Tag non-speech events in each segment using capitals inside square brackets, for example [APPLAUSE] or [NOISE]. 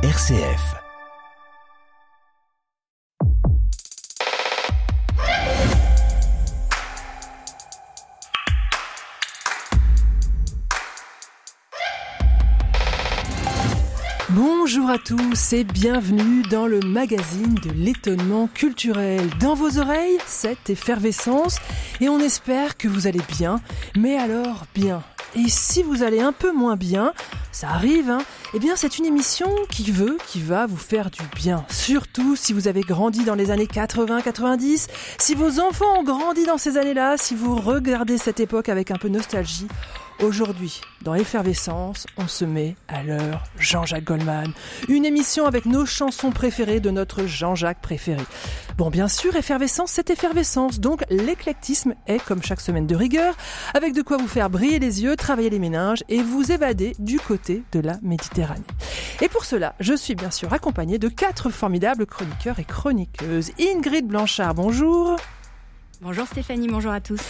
RCF. Bonjour à tous et bienvenue dans le magazine de l'étonnement culturel. Dans vos oreilles, cette effervescence et on espère que vous allez bien, mais alors bien. Et si vous allez un peu moins bien, ça arrive, hein, eh bien c'est une émission qui veut, qui va vous faire du bien. Surtout si vous avez grandi dans les années 80-90, si vos enfants ont grandi dans ces années-là, si vous regardez cette époque avec un peu nostalgie. Aujourd'hui, dans Effervescence, on se met à l'heure Jean-Jacques Goldman. Une émission avec nos chansons préférées de notre Jean-Jacques préféré. Bon, bien sûr, Effervescence, c'est effervescence. Donc, l'éclectisme est, comme chaque semaine de rigueur, avec de quoi vous faire briller les yeux, travailler les méninges et vous évader du côté de la Méditerranée. Et pour cela, je suis bien sûr accompagnée de quatre formidables chroniqueurs et chroniqueuses. Ingrid Blanchard, bonjour. Bonjour Stéphanie, bonjour à tous.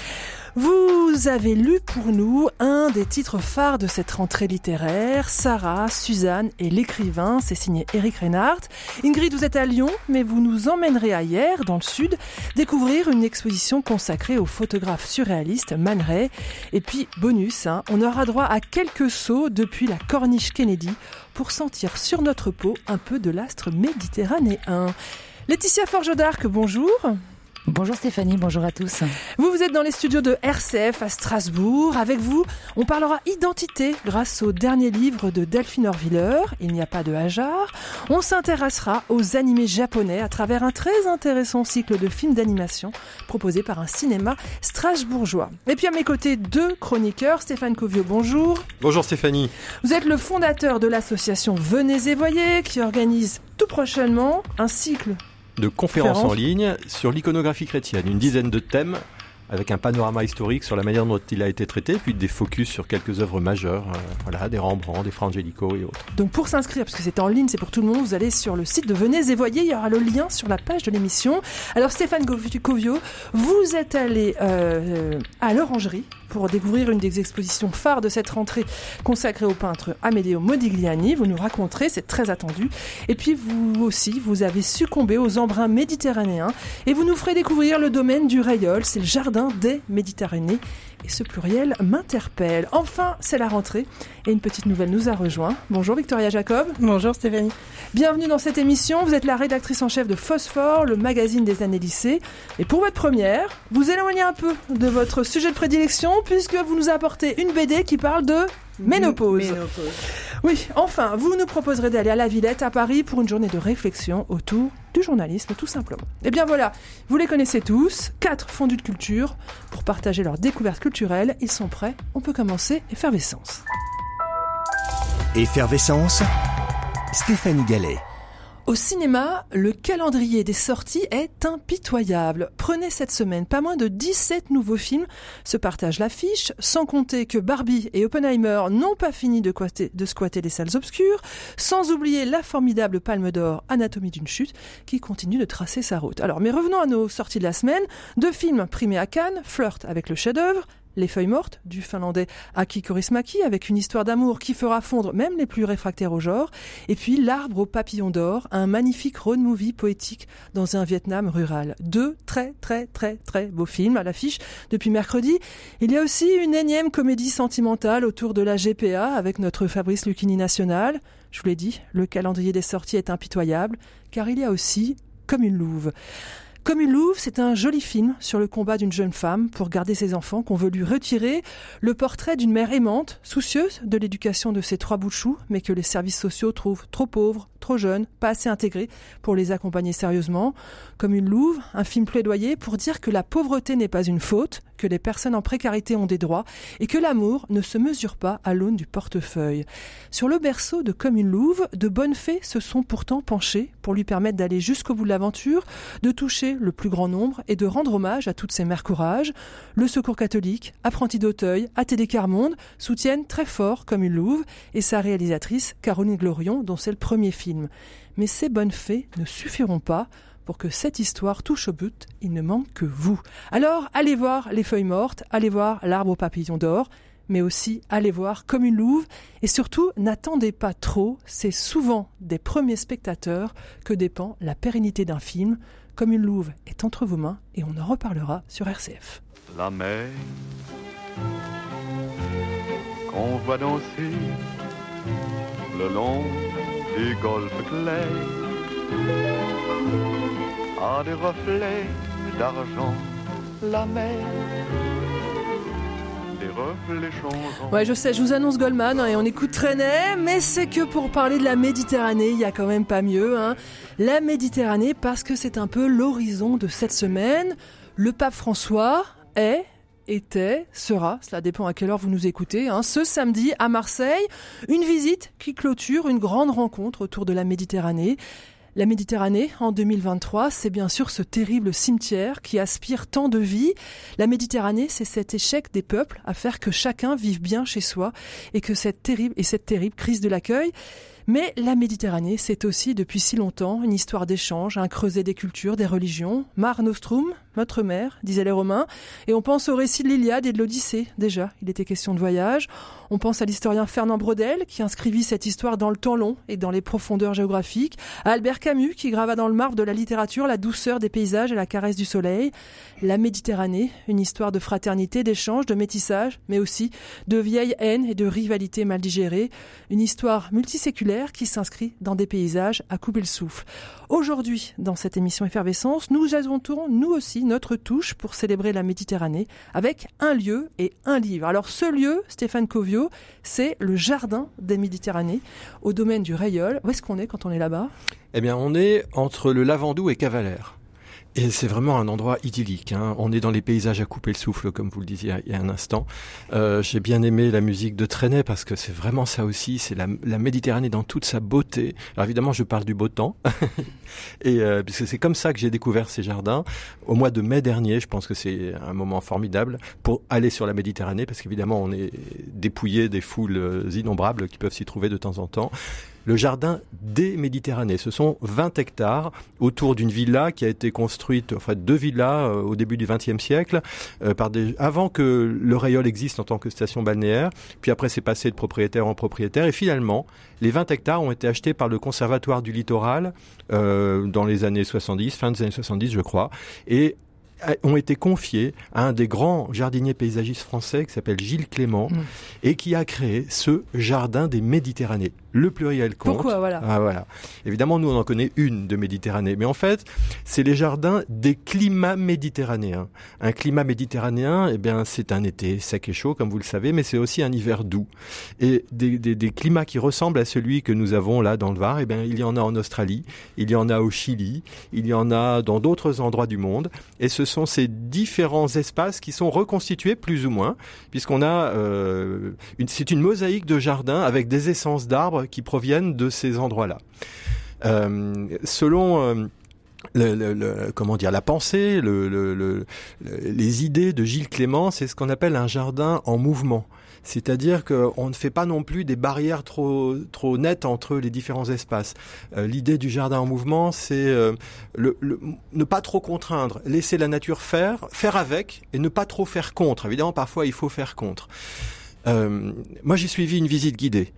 Vous avez lu pour nous un des titres phares de cette rentrée littéraire, Sarah, Suzanne et l'écrivain, c'est signé Eric Reinhardt. Ingrid, vous êtes à Lyon, mais vous nous emmènerez ailleurs, dans le sud, découvrir une exposition consacrée au photographe surréaliste Man Ray. Et puis, bonus, hein, on aura droit à quelques sauts depuis la corniche Kennedy pour sentir sur notre peau un peu de l'astre méditerranéen. Laetitia Forge d'Arc, bonjour. Bonjour Stéphanie, bonjour à tous. Vous, vous êtes dans les studios de RCF à Strasbourg. Avec vous, on parlera identité grâce au dernier livre de Delphine Orviller, Il n'y a pas de hasard. On s'intéressera aux animés japonais à travers un très intéressant cycle de films d'animation proposé par un cinéma strasbourgeois. Et puis à mes côtés, deux chroniqueurs. Stéphane Covio, bonjour. Bonjour Stéphanie. Vous êtes le fondateur de l'association Venez et Voyez qui organise tout prochainement un cycle de conférences en ligne sur l'iconographie chrétienne. Une dizaine de thèmes avec un panorama historique sur la manière dont il a été traité, puis des focus sur quelques œuvres majeures, euh, voilà, des Rembrandt, des Frangelico et autres. Donc pour s'inscrire, parce que c'est en ligne, c'est pour tout le monde, vous allez sur le site de Venez et Voyez, il y aura le lien sur la page de l'émission. Alors Stéphane Covio, vous êtes allé euh, à l'Orangerie pour découvrir une des expositions phares de cette rentrée consacrée au peintre Amedeo Modigliani. Vous nous raconterez, c'est très attendu. Et puis vous aussi, vous avez succombé aux embruns méditerranéens et vous nous ferez découvrir le domaine du Rayol, c'est le jardin des Méditerranées. Et ce pluriel m'interpelle. Enfin, c'est la rentrée et une petite nouvelle nous a rejoint. Bonjour Victoria Jacob. Bonjour Stéphanie. Bienvenue dans cette émission. Vous êtes la rédactrice en chef de Phosphore, le magazine des années lycée. Et pour votre première, vous éloignez un peu de votre sujet de prédilection puisque vous nous apportez une BD qui parle de ménopause. Ménopause. Oui, enfin, vous nous proposerez d'aller à la Villette à Paris pour une journée de réflexion autour du journalisme, tout simplement. Et bien voilà, vous les connaissez tous, quatre fondus de culture pour partager leurs découvertes culturelles. Ils sont prêts, on peut commencer effervescence. Effervescence. Stéphanie Gallet. Au cinéma, le calendrier des sorties est impitoyable. Prenez cette semaine, pas moins de 17 nouveaux films se partagent l'affiche, sans compter que Barbie et Oppenheimer n'ont pas fini de, squatter, les salles obscures, sans oublier la formidable Palme d'Or Anatomie d'une chute qui continue de tracer sa route. Alors, mais revenons à nos sorties de la semaine. Deux films primés à Cannes, Flirt avec le chef-d'œuvre, les feuilles mortes du finlandais Aki Korismaki avec une histoire d'amour qui fera fondre même les plus réfractaires au genre. Et puis L'arbre au papillon d'or, un magnifique road movie poétique dans un Vietnam rural. Deux très très très très beaux films à l'affiche depuis mercredi. Il y a aussi une énième comédie sentimentale autour de la GPA avec notre Fabrice Lucchini national. Je vous l'ai dit, le calendrier des sorties est impitoyable car il y a aussi comme une louve. Comme une louve, c'est un joli film sur le combat d'une jeune femme pour garder ses enfants qu'on veut lui retirer, le portrait d'une mère aimante, soucieuse de l'éducation de ses trois bouts de chou, mais que les services sociaux trouvent trop pauvres, trop jeunes, pas assez intégrés pour les accompagner sérieusement. Comme une louve, un film plaidoyer pour dire que la pauvreté n'est pas une faute, que les personnes en précarité ont des droits et que l'amour ne se mesure pas à l'aune du portefeuille. Sur le berceau de Comme une louve, de bonnes fées se sont pourtant penchées pour lui permettre d'aller jusqu'au bout de l'aventure, de toucher le plus grand nombre et de rendre hommage à toutes ces mères courage. Le Secours catholique, Apprenti d'Auteuil, ATD Carmonde soutiennent très fort Comme une louve et sa réalisatrice Caroline Glorion dont c'est le premier film. Mais ces bonnes fées ne suffiront pas pour que cette histoire touche au but, il ne manque que vous. Alors, allez voir Les Feuilles Mortes, allez voir L'Arbre au papillon d'or, mais aussi allez voir comme une louve. Et surtout, n'attendez pas trop, c'est souvent des premiers spectateurs que dépend la pérennité d'un film. Comme une louve est entre vos mains et on en reparlera sur RCF. La mer qu'on voit danser le long du golfe clair a des reflets d'argent. La mer Ouais, je sais, je vous annonce Goldman hein, et on écoute Trenet, mais c'est que pour parler de la Méditerranée, il y a quand même pas mieux. Hein. La Méditerranée parce que c'est un peu l'horizon de cette semaine. Le pape François est était, sera, cela dépend à quelle heure vous nous écoutez, hein, ce samedi à Marseille, une visite qui clôture une grande rencontre autour de la Méditerranée. La Méditerranée, en 2023, c'est bien sûr ce terrible cimetière qui aspire tant de vie. La Méditerranée, c'est cet échec des peuples à faire que chacun vive bien chez soi et que cette terrible, et cette terrible crise de l'accueil. Mais la Méditerranée, c'est aussi depuis si longtemps une histoire d'échange, un creuset des cultures, des religions. Mar Nostrum, notre mère, disaient les Romains. Et on pense au récit de l'Iliade et de l'Odyssée, déjà. Il était question de voyage. On pense à l'historien Fernand Brodel, qui inscrivit cette histoire dans le temps long et dans les profondeurs géographiques. À Albert Camus, qui grava dans le marbre de la littérature la douceur des paysages et la caresse du soleil. La Méditerranée, une histoire de fraternité, d'échange, de métissage, mais aussi de vieille haine et de rivalité mal digérée. Une histoire multiséculaire qui s'inscrit dans des paysages à couper le souffle. Aujourd'hui, dans cette émission Effervescence, nous ajoutons, nous aussi, notre touche pour célébrer la Méditerranée avec un lieu et un livre. Alors ce lieu, Stéphane Covio, c'est le Jardin des Méditerranées au domaine du Rayol. Où est-ce qu'on est quand on est là-bas? Eh bien, on est entre le Lavandou et Cavalère. Et c'est vraiment un endroit idyllique. Hein. On est dans les paysages à couper le souffle, comme vous le disiez il y a un instant. Euh, J'ai bien aimé la musique de Trenet parce que c'est vraiment ça aussi. C'est la, la, Méditerranée dans toute sa beauté. Alors évidemment, je parle du beau temps, [LAUGHS] et euh, puisque c'est comme ça que j'ai découvert ces jardins au mois de mai dernier. Je pense que c'est un moment formidable pour aller sur la Méditerranée, parce qu'évidemment, on est dépouillé des foules innombrables qui peuvent s'y trouver de temps en temps le jardin des Méditerranées. Ce sont 20 hectares autour d'une villa qui a été construite, enfin deux villas euh, au début du XXe siècle, euh, par des, avant que le Rayol existe en tant que station balnéaire. Puis après, c'est passé de propriétaire en propriétaire. Et finalement, les 20 hectares ont été achetés par le Conservatoire du Littoral euh, dans les années 70, fin des années 70, je crois. Et ont été confiés à un des grands jardiniers paysagistes français qui s'appelle Gilles Clément mmh. et qui a créé ce jardin des Méditerranées. Le pluriel compte. Pourquoi voilà. Ah, voilà. Évidemment, nous on en connaît une de Méditerranée, mais en fait, c'est les jardins des climats méditerranéens. Un climat méditerranéen, eh bien, c'est un été sec et chaud, comme vous le savez, mais c'est aussi un hiver doux. Et des, des, des, climats qui ressemblent à celui que nous avons là dans le Var, eh bien, il y en a en Australie, il y en a au Chili, il y en a dans d'autres endroits du monde, et ce sont ces différents espaces qui sont reconstitués plus ou moins, puisqu'on a, euh, c'est une mosaïque de jardins avec des essences d'arbres qui proviennent de ces endroits-là. Euh, selon euh, comment dire la pensée, les idées de Gilles Clément, c'est ce qu'on appelle un jardin en mouvement. C'est-à-dire qu'on ne fait pas non plus des barrières trop nettes entre les différents espaces. Euh, L'idée du jardin en mouvement, c'est euh, ne pas trop contraindre, laisser la nature faire, faire avec, et ne pas trop faire contre. Évidemment, parfois il faut faire contre. Euh, moi, j'ai suivi une visite guidée.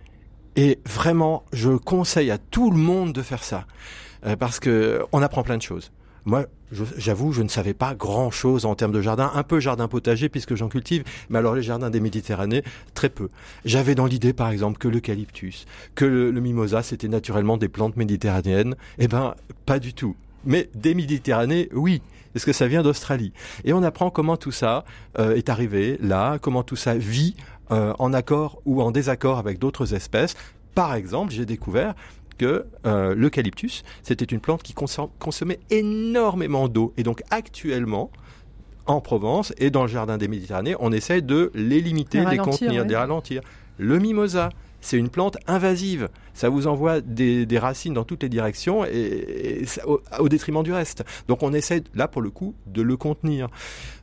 Et vraiment, je conseille à tout le monde de faire ça. Euh, parce que on apprend plein de choses. Moi, j'avoue, je ne savais pas grand-chose en termes de jardin, un peu jardin potager puisque j'en cultive, mais alors les jardins des Méditerranées, très peu. J'avais dans l'idée, par exemple, que l'eucalyptus, que le, mimosa, c'était naturellement des plantes méditerranéennes. Eh ben, pas du tout. Mais des Méditerranées, oui. Est-ce que ça vient d'Australie Et on apprend comment tout ça euh, est arrivé là, comment tout ça vit euh, en accord ou en désaccord avec d'autres espèces. Par exemple, j'ai découvert que euh, l'eucalyptus, c'était une plante qui consommait énormément d'eau. Et donc actuellement, en Provence et dans le jardin des Méditerranées, on essaie de les limiter, de les contenir, de les ralentir. Le mimosa, c'est une plante invasive. Ça vous envoie des, racines dans toutes les directions et, au, détriment du reste. Donc on essaie là pour le coup de le contenir.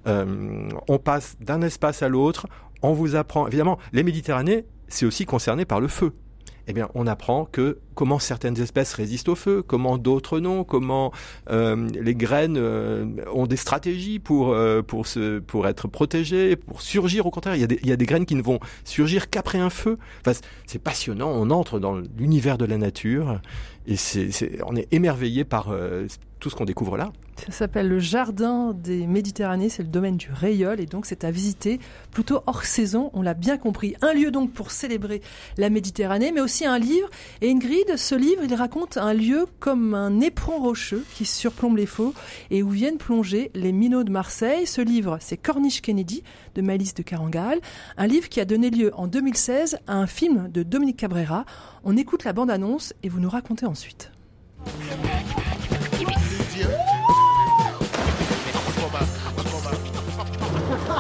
Euh, on passe d'un espace à l'autre. On vous apprend évidemment les Méditerranées, c'est aussi concerné par le feu. eh bien, on apprend que comment certaines espèces résistent au feu, comment d'autres non, comment euh, les graines euh, ont des stratégies pour euh, pour se pour être protégées, pour surgir. Au contraire, il y a des il y a des graines qui ne vont surgir qu'après un feu. Enfin, c'est passionnant. On entre dans l'univers de la nature et c'est on est émerveillé par tout ce qu'on découvre là. Ça s'appelle le Jardin des Méditerranées, c'est le domaine du Rayol et donc c'est à visiter plutôt hors saison, on l'a bien compris. Un lieu donc pour célébrer la Méditerranée, mais aussi un livre. Et Ingrid, ce livre, il raconte un lieu comme un éperon rocheux qui surplombe les faux et où viennent plonger les minots de Marseille. Ce livre, c'est Corniche Kennedy de Malice de Carangal, un livre qui a donné lieu en 2016 à un film de Dominique Cabrera. On écoute la bande-annonce et vous nous racontez ensuite.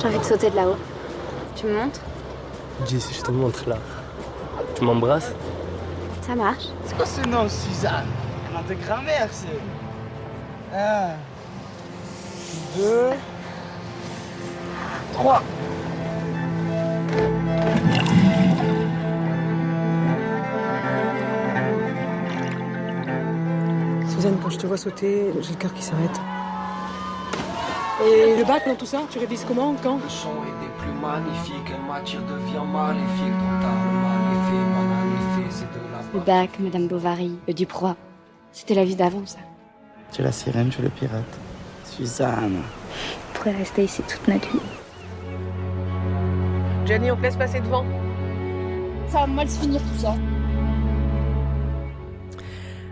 J'ai envie de sauter de là-haut. Tu me montres Jess, je te montre là. Tu m'embrasses Ça marche. C'est quoi ce nom, Suzanne? Un nom de grand-mère, c'est. Un. Deux. Trois. Suzanne, quand je te vois sauter, j'ai le cœur qui s'arrête. Et le bac dans tout ça, tu révises comment, quand? Le son est des plus magnifiques, en matière devient maléfique, dont ta effet, c'est de la... Le bac, Madame Bovary, le Duproy. C'était la vie d'avant, ça. Tu es la sirène, tu es le pirate. Suzanne. On pourrait rester ici toute notre vie. Jenny, on te laisse passer devant. Ça va mal se finir tout ça.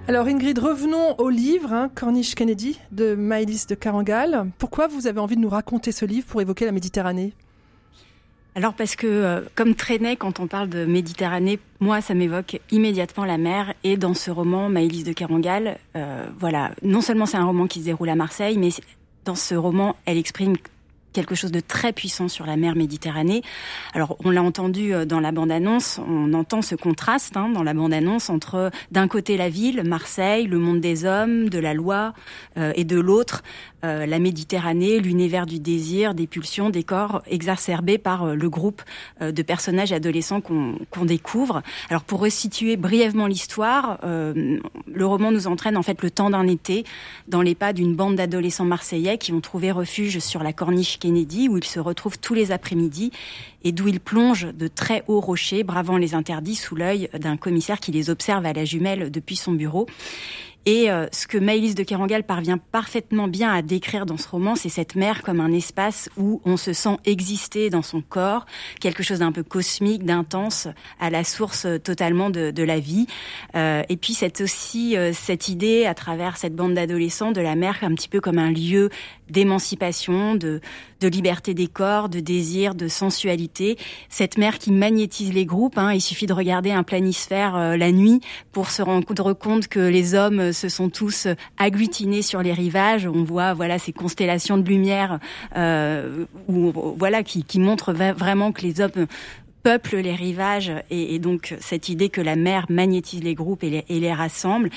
Alors Ingrid, revenons au livre hein, Corniche Kennedy de Maëlys de Carangal. Pourquoi vous avez envie de nous raconter ce livre pour évoquer la Méditerranée? Alors parce que euh, comme Trenet, quand on parle de Méditerranée, moi ça m'évoque immédiatement la mer. Et dans ce roman, Maëlys de Carangal, euh, voilà, non seulement c'est un roman qui se déroule à Marseille, mais dans ce roman, elle exprime quelque chose de très puissant sur la mer Méditerranée. Alors, on l'a entendu euh, dans la bande-annonce, on entend ce contraste hein, dans la bande-annonce entre d'un côté la ville, Marseille, le monde des hommes, de la loi, euh, et de l'autre euh, la Méditerranée, l'univers du désir, des pulsions, des corps exacerbés par le groupe de personnages adolescents qu'on découvre. Alors, pour resituer brièvement l'histoire, le roman nous entraîne en fait le temps d'un été dans les pas d'une bande d'adolescents marseillais qui ont trouvé refuge sur la corniche Où ils se retrouvent tous les après-midi et d'où ils plongent de très hauts rochers, bravant les interdits sous l'œil d'un commissaire qui les observe à la jumelle depuis son bureau. Et euh, ce que Maëlys de Kerangal parvient parfaitement bien à décrire dans ce roman, c'est cette mer comme un espace où on se sent exister dans son corps, quelque chose d'un peu cosmique, d'intense, à la source totalement de, la vie. Euh, et puis c'est aussi euh, cette idée, à travers cette bande d'adolescents, de la mer un petit peu comme un lieu d'émancipation, de, de liberté des corps, de désir, de sensualité. Cette mer qui magnétise les groupes. Hein. Il suffit de regarder un planisphère euh, la nuit pour se rendre compte que les hommes se sont tous agglutinés sur les rivages. On voit voilà ces constellations de lumière euh, voilà qui, qui montrent vraiment que les hommes peuple les rivages et, donc cette idée que la mer magnétise les groupes et les, rassemble.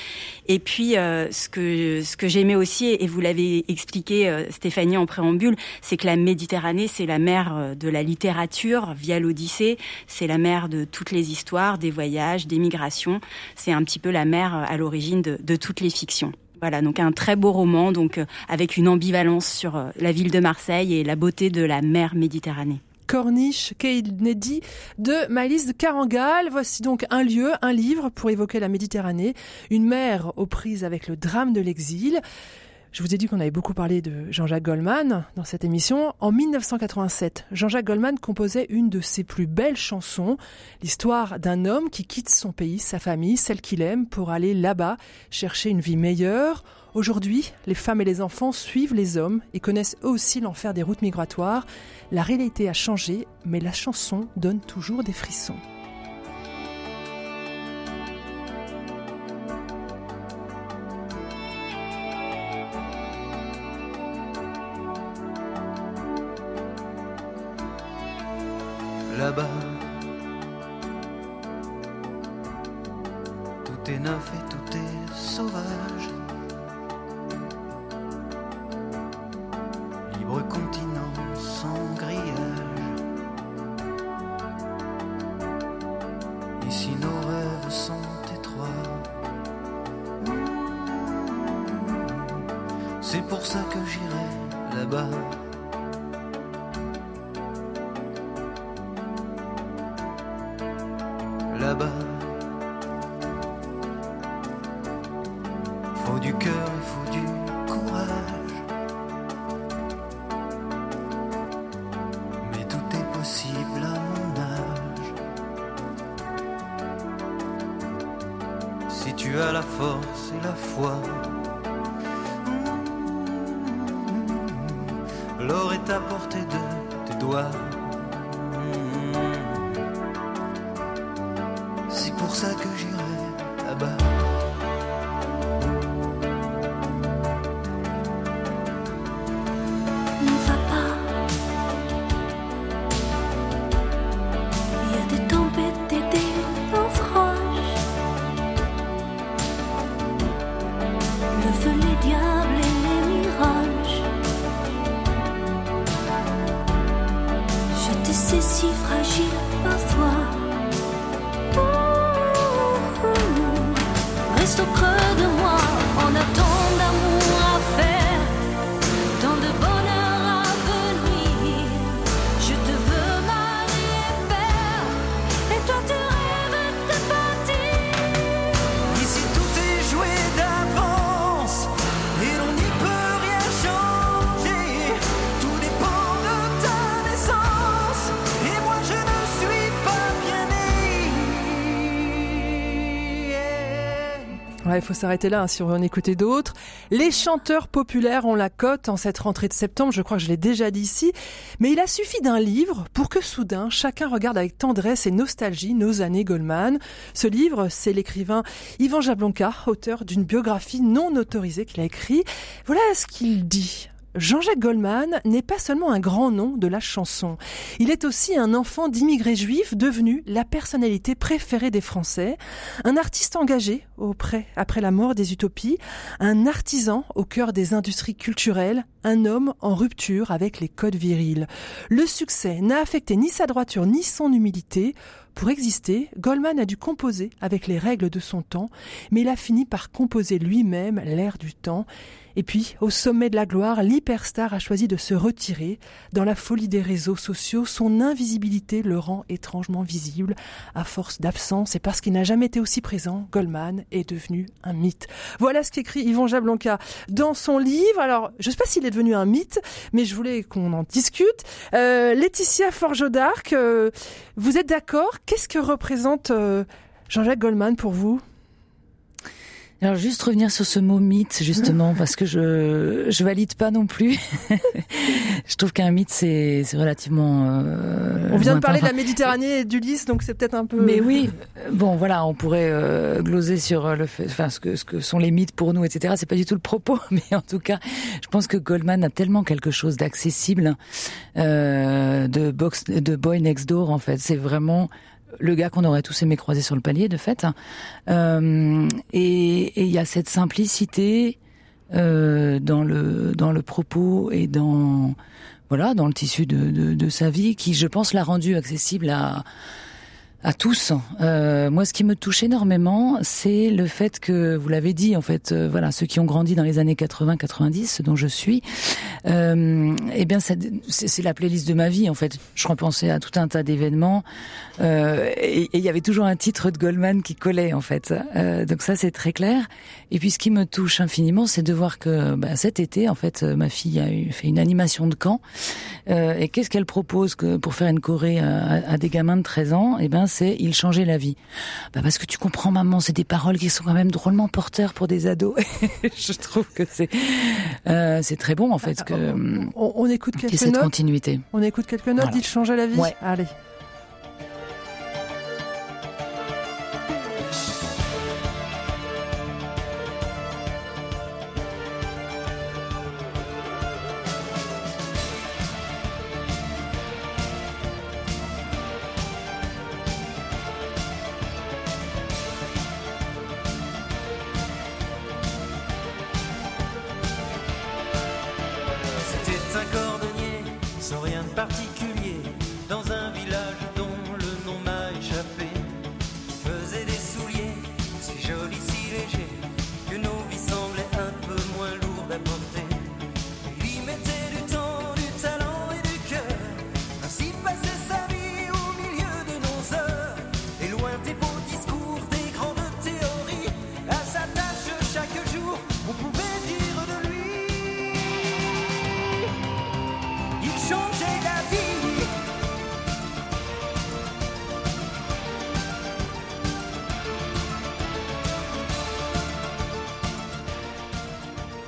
Et puis euh, ce que ce que j'aimais aussi et vous l'avez expliqué euh, Stéphanie en préambule, c'est que la Méditerranée c'est la mer euh, de la littérature via l'Odyssée, c'est la mer de toutes les histoires, des voyages, des migrations. C'est un petit peu la mer à l'origine de, de toutes les fictions. Voilà, donc un très beau roman, donc avec une ambivalence sur la ville de Marseille et la beauté de la mer Méditerranée. Corniche Kennedy de Maëlys de Carangal. Voici donc un lieu, un livre pour évoquer la Méditerranée, une mer aux prises avec le drame de l'exil. Je vous ai dit qu'on avait beaucoup parlé de Jean-Jacques Goldman dans cette émission. En 1987, Jean-Jacques Goldman composait une de ses plus belles chansons, l'histoire d'un homme qui quitte son pays, sa famille, celle qu'il aime, pour aller là-bas chercher une vie meilleure. Aujourd'hui, les femmes et les enfants suivent les hommes et connaissent eux aussi l'enfer des routes migratoires. La réalité a changé, mais la chanson donne toujours des frissons. Là-bas, tout est neuf et tout est sauvage. C'est pour ça que j'irai là-bas. S'arrêter là hein, si on veut en écouter d'autres. Les chanteurs populaires ont la cote en cette rentrée de septembre, je crois que je l'ai déjà dit ici, mais il a suffi d'un livre pour que soudain chacun regarde avec tendresse et nostalgie nos années Goldman. Ce livre, c'est l'écrivain Ivan Jablonka, auteur d'une biographie non autorisée qu'il a écrit. Voilà ce qu'il dit. Jean-Jacques Goldman n'est pas seulement un grand nom de la chanson. Il est aussi un enfant d'immigrés juifs devenu la personnalité préférée des Français, un artiste engagé auprès, après la mort des utopies, un artisan au cœur des industries culturelles, un homme en rupture avec les codes virils. Le succès n'a affecté ni sa droiture ni son humilité. Pour exister, Goldman a dû composer avec les règles de son temps, mais il a fini par composer lui-même l'air du temps. Et puis, au sommet de la gloire, l'hyperstar a choisi de se retirer. Dans la folie des réseaux sociaux, son invisibilité le rend étrangement visible. À force d'absence et parce qu'il n'a jamais été aussi présent, Goldman est devenu un mythe. Voilà ce qu'écrit Yvon Jablonka dans son livre. Alors, je ne sais pas s'il est devenu un mythe, mais je voulais qu'on en discute. Euh, Laetitia Forgeau d'Arc, euh, vous êtes d'accord? Qu'est-ce que représente euh, Jean-Jacques Goldman pour vous? Alors juste revenir sur ce mot mythe justement parce que je je valide pas non plus. [LAUGHS] je trouve qu'un mythe c'est c'est relativement. Euh, On vient de parler de la Méditerranée et d'Ulysse, donc c'est peut-être un peu. Mais oui, [LAUGHS] bon voilà, on pourrait euh, gloser sur euh, le fait, enfin ce que ce que sont les mythes pour nous, etc. C'est pas du tout le propos, [LAUGHS] mais en tout cas, je pense que Goldman a tellement quelque chose d'accessible, euh, de box, de boy next door en fait. C'est vraiment le gars qu'on aurait tous aimé croiser sur le palier, de fait. Euh, et il y a cette simplicité euh, dans le dans le propos et dans voilà dans le tissu de, de, de sa vie qui, je pense, l'a rendu accessible à à tous. Euh, moi, ce qui me touche énormément, c'est le fait que, vous l'avez dit, en fait, euh, voilà, ceux qui ont grandi dans les années 80-90, ce dont je suis, euh, eh bien, c'est la playlist de ma vie, en fait. Je repensais à tout un tas d'événements, euh, et il y avait toujours un titre de Goldman qui collait, en fait. Euh, donc ça, c'est très clair. Et puis, ce qui me touche infiniment, c'est de voir que bah, cet été, en fait, ma fille a eu, fait une animation de camp. Euh, et qu'est-ce qu'elle propose que pour faire une choré à, à des gamins de 13 ans? Eh ben, c'est il changeait la vie. Bah parce que tu comprends, maman, c'est des paroles qui sont quand même drôlement porteurs pour des ados. [LAUGHS] Je trouve que c'est euh, c'est très bon en fait que On, on écoute qu'il y ait quelques cette notes. continuité. On écoute quelques notes. Voilà. Il changeait la vie. Ouais. Allez.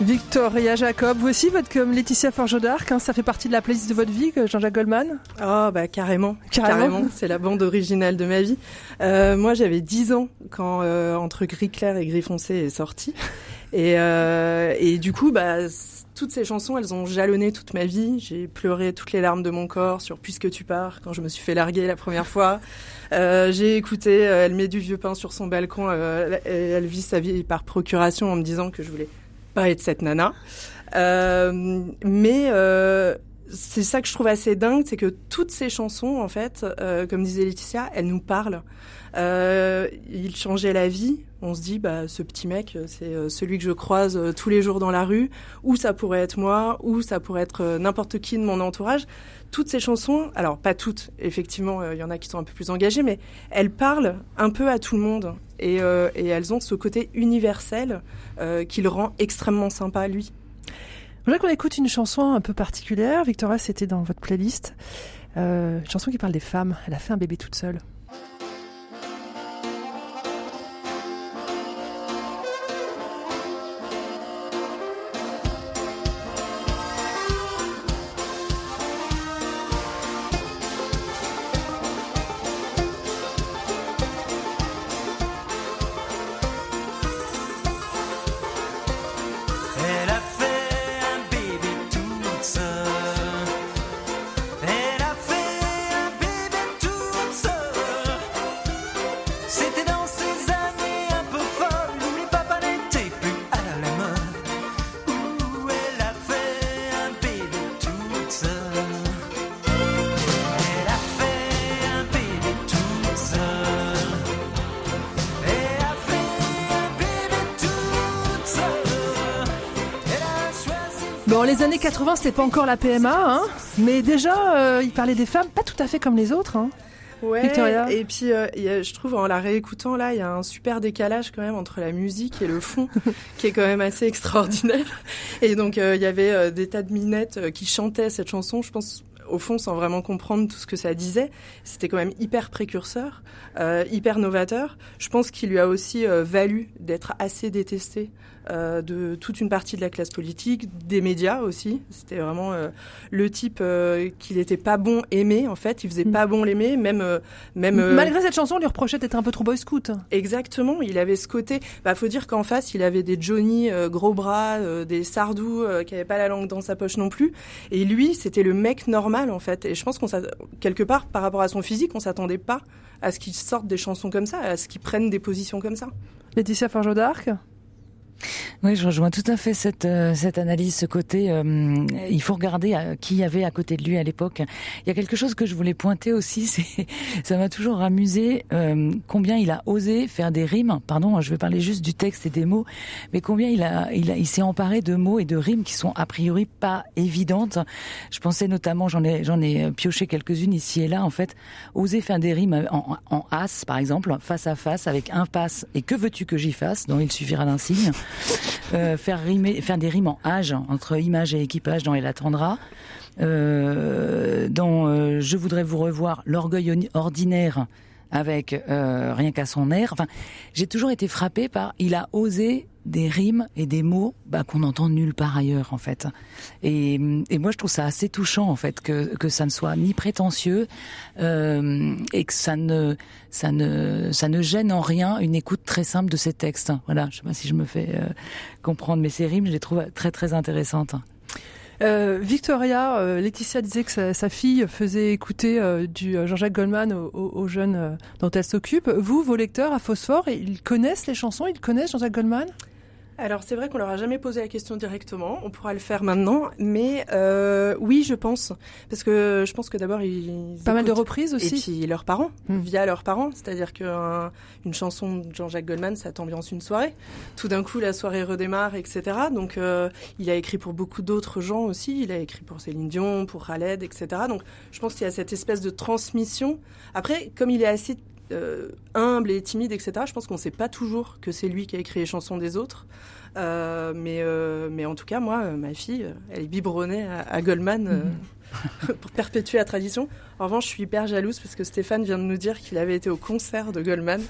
Victoria Jacob, vous aussi, votre comme Laetitia Forgeau d'Arc, hein, ça fait partie de la playlist de votre vie, que Jean-Jacques Goldman Oh, bah carrément. Carrément. C'est la bande originale de ma vie. Euh, moi, j'avais 10 ans quand euh, Entre Gris Clair et Gris Foncé est sorti. Et, euh, et du coup, bah, toutes ces chansons, elles ont jalonné toute ma vie. J'ai pleuré toutes les larmes de mon corps sur Puisque tu pars quand je me suis fait larguer la première fois. Euh, j'ai écouté euh, Elle met du vieux pain sur son balcon euh, et elle vit sa vie par procuration en me disant que je voulais pas être cette nana. Euh, mais euh, c'est ça que je trouve assez dingue, c'est que toutes ces chansons, en fait, euh, comme disait Laetitia, elles nous parlent. Euh, il changeait la vie. On se dit, bah, ce petit mec, c'est euh, celui que je croise euh, tous les jours dans la rue, ou ça pourrait être moi, ou ça pourrait être n'importe qui de mon entourage. Toutes ces chansons, alors pas toutes, effectivement, il y en a qui sont un peu plus engagées, mais elles parlent un peu à tout le monde. Et, et elles ont ce côté universel qui le rend extrêmement sympa, lui. Voudrais qu'on écoute une chanson un peu particulière. Victoria, c'était dans votre playlist. Euh, une chanson qui parle des femmes. Elle a fait un bébé toute seule. Bon, les années 80, c'était pas encore la PMA, hein, mais déjà, euh, il parlait des femmes pas tout à fait comme les autres. Hein. Ouais, Victoria et puis euh, il y a- je trouve en la réécoutant là, il y a un super décalage quand même entre la musique et le fond [LAUGHS] qui est quand même assez extraordinaire. Et donc euh, il y avait euh, des tas de minettes euh, qui chantaient cette chanson, je pense au fond sans vraiment comprendre tout ce que ça disait. C'était quand même hyper précurseur, euh, hyper novateur. Je pense qu'il lui a aussi euh, valu d'être assez détesté euh, de toute une partie de la classe politique, des médias aussi. C'était vraiment euh, le type euh, qu'il était pas bon aimé en fait. Il faisait pas bon l'aimer, même même. Malgré cette chanson, on lui reprochait d'être un peu trop boy scout. Exactement, il avait ce côté. Bah, faut dire qu'en face, il avait des Johnny gros bras, des Sardou qui avaient pas la langue dans sa poche non plus. Et lui, c'était le mec normal en fait. Et je pense qu'on quelque part, par rapport à son physique, on s'attendait pas à ce qu'il sorte des chansons comme ça, à ce qu'il prenne des positions comme ça. Laetitia Forgeau d'Arc? Oui, je rejoins tout à fait cette euh, cette analyse, ce côté. euh, il faut regarder euh, qui y avait à côté de lui à l'époque. Il y a quelque chose que je voulais pointer aussi, [LAUGHS] ça m'a toujours amusé euh, combien il a osé faire des rimes. Pardon, je vais parler juste du texte et des mots, mais combien il a il, a, il s'est emparé de mots et de rimes qui sont a priori pas évidentes. Je pensais notamment, j'en ai j'en ai pioché quelques-unes ici et là. En fait, oser faire des rimes en, en as, par exemple, face à face avec impasse et que veux-tu que j'y fasse, dont il suffira d'un signe. Euh, faire des rimes en âge entre image et équipage dans Elle attendra. Euh, dans euh, Je voudrais vous revoir, l'orgueil ordinaire avec euh, rien qu'à son air. Enfin, j'ai toujours été frappée par. Il a osé des rimes et des mots bah, qu'on entend nulle part ailleurs en fait. Et, et moi je trouve ça assez touchant en fait que que ça ne soit ni prétentieux euh, et que ça ne ça ne ça ne gêne en rien une écoute très simple de ces textes. Voilà, je sais pas si je me fais euh, comprendre, mais ces rimes je les trouve très très intéressantes. Euh, Victoria, euh, Laetitia disait que sa, fille faisait écouter euh, du Jean-Jacques Goldman aux, aux- jeunes dont elle s'occupe. Vous, vos lecteurs à Phosphore, ils connaissent les chansons Ils connaissent Jean-Jacques Goldman? Alors c'est vrai qu'on leur a jamais posé la question directement, on pourra le faire maintenant, mais euh, oui je pense, parce que je pense que d'abord ils Pas mal de reprises aussi. et puis leurs parents, via leurs parents, c'est-à-dire qu'une chanson de Jean-Jacques Goldman ça t'ambiance une soirée, tout d'un coup la soirée redémarre, etc. Donc euh, il a écrit pour beaucoup d'autres gens aussi, il a écrit pour Céline Dion, pour Khaled, etc. Donc je pense qu'il y a cette espèce de transmission. Après, comme il est assez euh, humble et timide, etc. Je pense qu'on ne sait pas toujours que c'est lui qui a écrit les chansons des autres. Euh, mais, euh, mais en tout cas, moi, ma fille, elle est biberonnée à, à Goldman euh, [LAUGHS] pour perpétuer la tradition. En revanche, je suis hyper jalouse parce que Stéphane vient de nous dire qu'il avait été au concert de Goldman.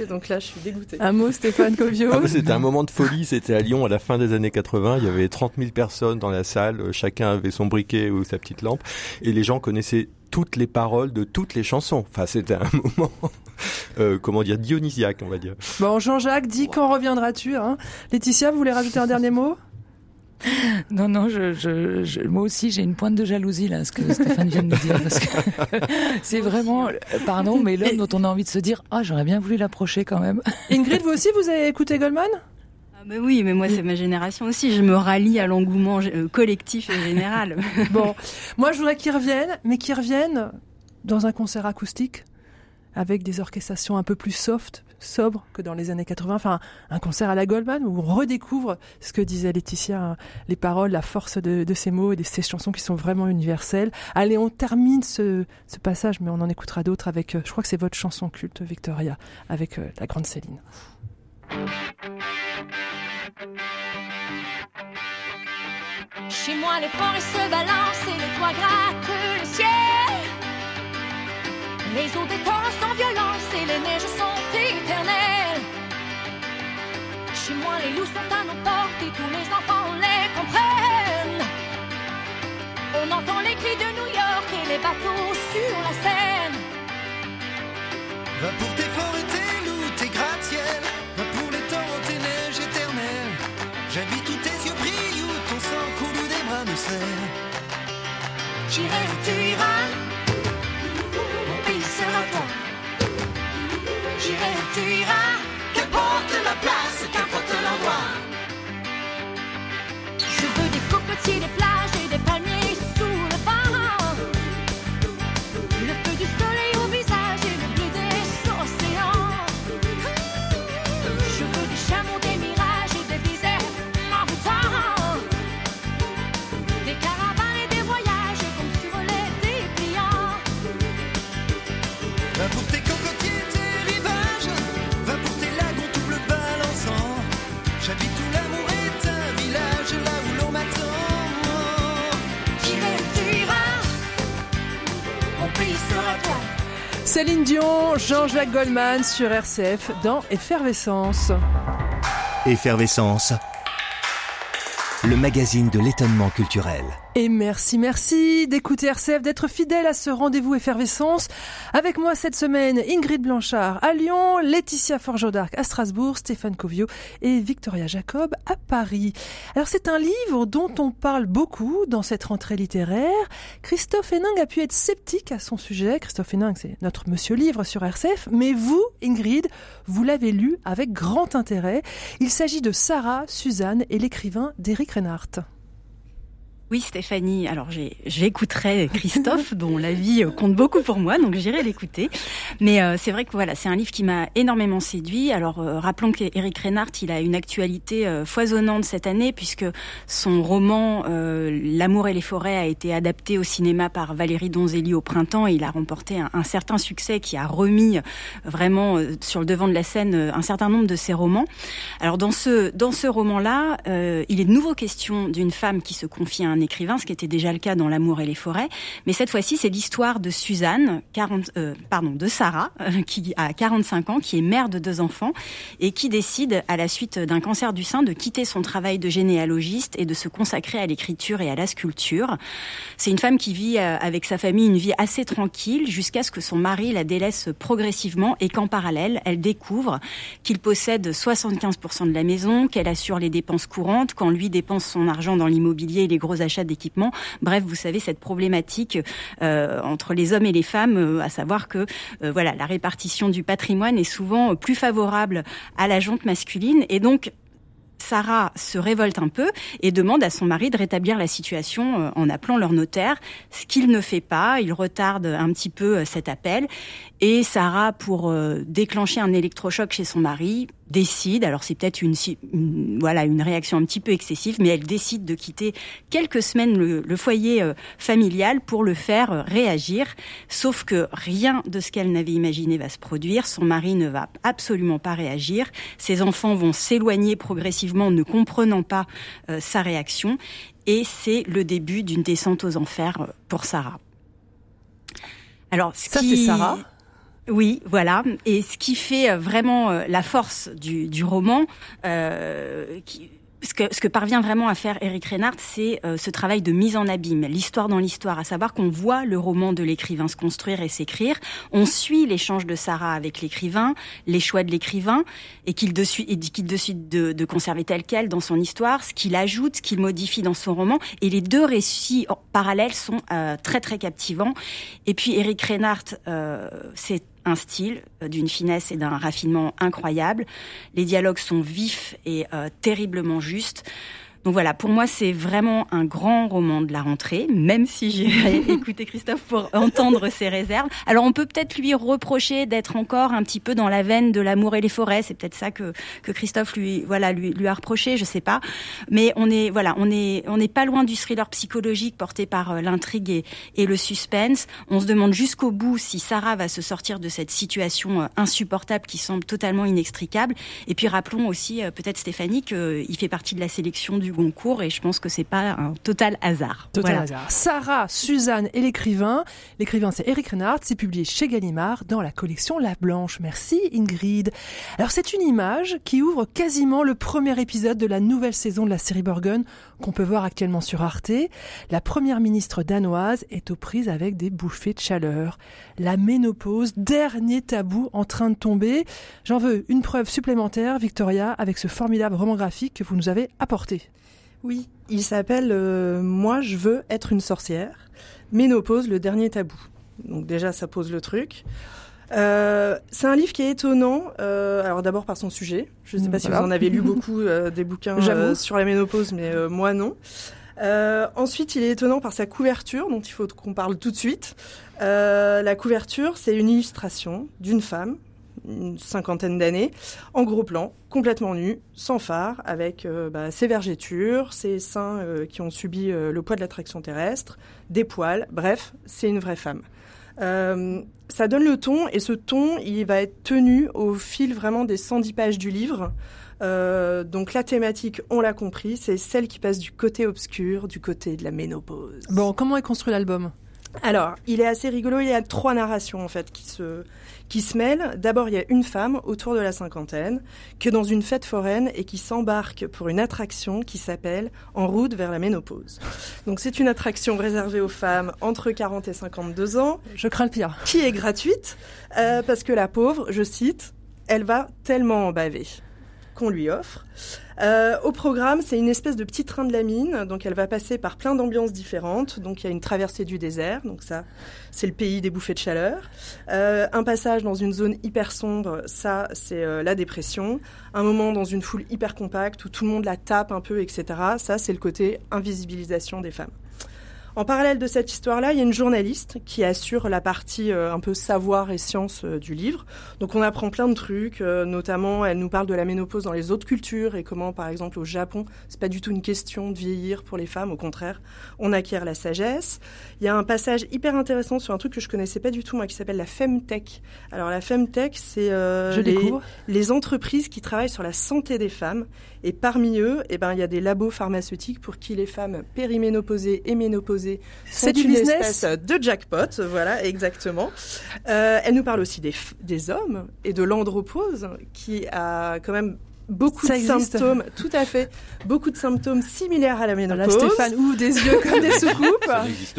et donc là, je suis dégoûtée. Un mot, Stéphane Covio. Ah, bah, c'était un moment de folie, c'était à Lyon à la fin des années 80, il y avait 30 000 personnes dans la salle, chacun avait son briquet ou sa petite lampe, et les gens connaissaient toutes les paroles de toutes les chansons. Enfin, c'était un [LAUGHS] moment, euh, comment dire, dionysiaque, on va dire. Bon, Jean-Jacques, dis quand reviendras-tu hein? Laetitia, vous voulez rajouter un dernier mot? Non, non, je, je, je- moi aussi j'ai une pointe de jalousie là, ce que Stéphane vient de nous dire, parce que [LAUGHS] c'est vraiment, pardon, mais l'homme dont on a envie de se dire, ah, j'aurais bien voulu l'approcher quand même. Ingrid, vous aussi, vous avez écouté Goldman? Bah oui, mais moi c'est ma génération aussi. Je me rallie à l'engouement euh, collectif et général. [LAUGHS] Bon, moi je voudrais qu'ils reviennent, mais qu'ils reviennent dans un concert acoustique avec des orchestrations un peu plus soft, sobres que dans les années 80. Enfin, un concert à la Goldman où on redécouvre ce que disait Laetitia, hein, les paroles, la force de, de ces mots et de ces chansons qui sont vraiment universelles. Allez, on termine ce, ce passage, mais on en écoutera d'autres avec, euh, je crois que c'est votre chanson culte, Victoria, avec euh, la grande Céline. Chez moi, les forêts se balancent et les toits grattent le ciel. Les eaux des torrents sans violence et les neiges sont éternelles. Chez moi, les loups sont à nos portes et tous les enfants les comprennent. On entend les cris de New York et les bateaux sur la Seine. Va pour tes forêts, J'irai tu iras, mon pays sera toi. J'irai tu iras, qu'importe la place, qu'importe l'endroit. Je veux des cocotiers, des plages Céline Dion, Jean-Jacques Goldman sur RCF dans Effervescence. Effervescence. Le magazine de l'étonnement culturel. Et merci, merci d'écouter RCF, d'être fidèle à ce rendez-vous effervescence. Avec moi cette semaine, Ingrid Blanchard à Lyon, Laetitia Forgeau d'Arc à Strasbourg, Stéphane Covio et Victoria Jacob à Paris. Alors c'est un livre dont on parle beaucoup dans cette rentrée littéraire. Christophe Héning a pu être sceptique à son sujet. Christophe Héning, c'est notre monsieur livre sur RCF. Mais vous, Ingrid, vous l'avez lu avec grand intérêt. Il s'agit de Sarah, Suzanne et l'écrivain d'Éric Reinhardt. Oui, Stéphanie. Alors, j'écouterai Christophe, dont la vie euh, compte beaucoup pour moi, donc j'irai l'écouter. Mais euh, c'est vrai que voilà, c'est un livre qui m'a énormément séduit. Alors, euh, rappelons qu'Éric Reinhardt, il a une actualité euh, foisonnante cette année, puisque son roman euh, L'amour et les forêts a été adapté au cinéma par Valérie Donzelli au printemps, et il a remporté un, certain succès qui a remis vraiment sur le devant de la scène un certain nombre de ses romans. Alors, dans ce dans ce roman-là, il est de nouveau question d'une femme qui se confie à un écrivain, ce qui était déjà le cas dans L'amour et les forêts. Mais cette fois-ci, c'est l'histoire de Suzanne, 40, euh, pardon, de Sarah, euh, qui a 45 ans, qui est mère de deux enfants et qui décide, à la suite d'un cancer du sein, de quitter son travail de généalogiste et de se consacrer à l'écriture et à la sculpture. C'est une femme qui vit euh, avec sa famille une vie assez tranquille jusqu'à ce que son mari la délaisse progressivement et qu'en parallèle, elle découvre qu'il possède 75% de la maison, qu'elle assure les dépenses courantes, quand lui dépense son argent dans l'immobilier et les gros achats d'équipements. Bref, vous savez cette problématique euh, entre les hommes et les femmes, euh, à savoir que euh, voilà la répartition du patrimoine est souvent plus favorable à la jante masculine et donc Sarah se révolte un peu et demande à son mari de rétablir la situation en appelant leur notaire, ce qu'il ne fait pas. Il retarde un petit peu cet appel et Sarah, pour déclencher un électrochoc chez son mari, décide, alors c'est peut-être une, voilà une réaction un petit peu excessive, mais elle décide de quitter quelques semaines le, le foyer euh, familial pour le faire euh, réagir. Sauf que rien de ce qu'elle n'avait imaginé va se produire. Son mari ne va absolument pas réagir. Ses enfants vont s'éloigner progressivement, ne comprenant pas euh, sa réaction. Et c'est le début d'une descente aux enfers euh, pour Sarah. Alors, ce Ça, qui- c'est Sarah? Oui, voilà. Et ce qui fait euh, vraiment euh, la force du, du roman, euh, qui- ce que, ce que parvient vraiment à faire Eric Reinhardt, c'est euh, ce travail de mise en abîme, l'histoire dans l'histoire, à savoir qu'on voit le roman de l'écrivain se construire et s'écrire, on suit l'échange de Sarah avec l'écrivain, les choix de l'écrivain, et qu'il décide, décide de, de conserver tel quel dans son histoire, ce qu'il ajoute, ce qu'il modifie dans son roman, et les deux récits en parallèles sont euh, très très captivants. Et puis Eric Reinhardt, euh, c'est style euh, d'une finesse et d'un raffinement incroyable. Les dialogues sont vifs et euh, terriblement justes. Donc voilà, pour moi, c'est vraiment un grand roman de la rentrée, même si j'ai [LAUGHS] écouté Christophe pour entendre ses réserves. Alors, on peut peut-être lui reprocher d'être encore un petit peu dans la veine de l'amour et les forêts. C'est peut-être ça que, que Christophe lui, voilà, lui, lui a reproché, je sais pas. Mais on est, voilà, on est, on n'est pas loin du thriller psychologique porté par euh, l'intrigue et, et le suspense. On se demande jusqu'au bout si Sarah va se sortir de cette situation euh, insupportable qui semble totalement inextricable. Et puis, rappelons aussi, euh, peut-être Stéphanie, qu'il fait partie de la sélection du Goncourt et je pense que c'est pas un total hasard. Total Voilà. hasard. Sarah, Suzanne et l'écrivain. L'écrivain, c'est Eric Reinhardt. C'est publié chez Gallimard dans la collection La Blanche. Merci Ingrid. Alors, c'est une image qui ouvre quasiment le premier épisode de la nouvelle saison de la série Borgen qu'on peut voir actuellement sur Arte. La première ministre danoise est aux prises avec des bouffées de chaleur. La ménopause, dernier tabou en train de tomber. J'en veux une preuve supplémentaire, Victoria, avec ce formidable roman graphique que vous nous avez apporté. Oui, il s'appelle euh, Moi je veux être une sorcière. Ménopause, le dernier tabou. Donc déjà ça pose le truc. Euh, c'est un livre qui est étonnant. euh, alors d'abord par son sujet. Je ne sais pas si vous en avez lu [LAUGHS] beaucoup euh, des bouquins sur la ménopause, mais moi non. Ensuite, il est étonnant par sa couverture, dont il faut qu'on parle tout de suite. La couverture, c'est une illustration d'une femme, une cinquantaine d'années, en gros plan, complètement nue, sans phare, avec euh, bah, ses vergetures, ses seins euh, qui ont subi euh, le poids de l'attraction terrestre, des poils, bref, c'est une vraie femme. Ça donne le ton, et ce ton, il va être tenu au fil vraiment des 110 pages du livre. Euh, donc la thématique, on l'a compris, c'est celle qui passe du côté obscur, du côté de la ménopause. Bon, comment est construit l'album? Alors, il est assez rigolo, il y a trois narrations en fait qui se, qui se mêlent. D'abord, il y a une femme autour de la cinquantaine qui est dans une fête foraine et qui s'embarque pour une attraction qui s'appelle En route vers la ménopause. Donc c'est une attraction réservée aux femmes entre 40 et 52 ans. Je crains le pire. Qui est gratuite euh, parce que la pauvre, je cite, elle va tellement en baver qu'on lui offre. Euh, au programme, c'est une espèce de petit train de la mine, donc elle va passer par plein d'ambiances différentes. Donc il y a une traversée du désert, donc ça, c'est le pays des bouffées de chaleur. Euh, un passage dans une zone hyper sombre, ça, c'est euh, la dépression. Un moment dans une foule hyper compacte où tout le monde la tape un peu, etc. Ça, c'est le côté invisibilisation des femmes. En parallèle de cette histoire-là, il y a une journaliste qui assure la partie euh, un peu savoir et science euh, du livre. Donc on apprend plein de trucs, euh, notamment elle nous parle de la ménopause dans les autres cultures et comment, par exemple, au Japon, c'est pas du tout une question de vieillir pour les femmes, au contraire, on acquiert la sagesse. Il y a un passage hyper intéressant sur un truc que je connaissais pas du tout moi, qui s'appelle la femtech. Alors la femtech, c'est les entreprises qui travaillent sur la santé des femmes. Et parmi eux, eh ben, il y a des labos pharmaceutiques pour qui les femmes périménopausées et ménopausées sont du une business espèce de jackpot. Voilà, exactement. Euh, elle nous parle aussi des, des hommes et de l'andropause qui a quand même beaucoup Ça de existe. symptômes, tout à fait, beaucoup de symptômes similaires à la Voilà, ménopause. Stéphane ouvre des yeux [LAUGHS] comme des soucoupes.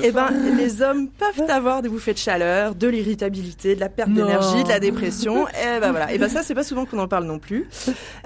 Eh pas. ben, les hommes peuvent avoir des bouffées de chaleur, de l'irritabilité, de la perte d'énergie, de la dépression. Et ben voilà. Et ben ça, c'est pas souvent qu'on en parle non plus.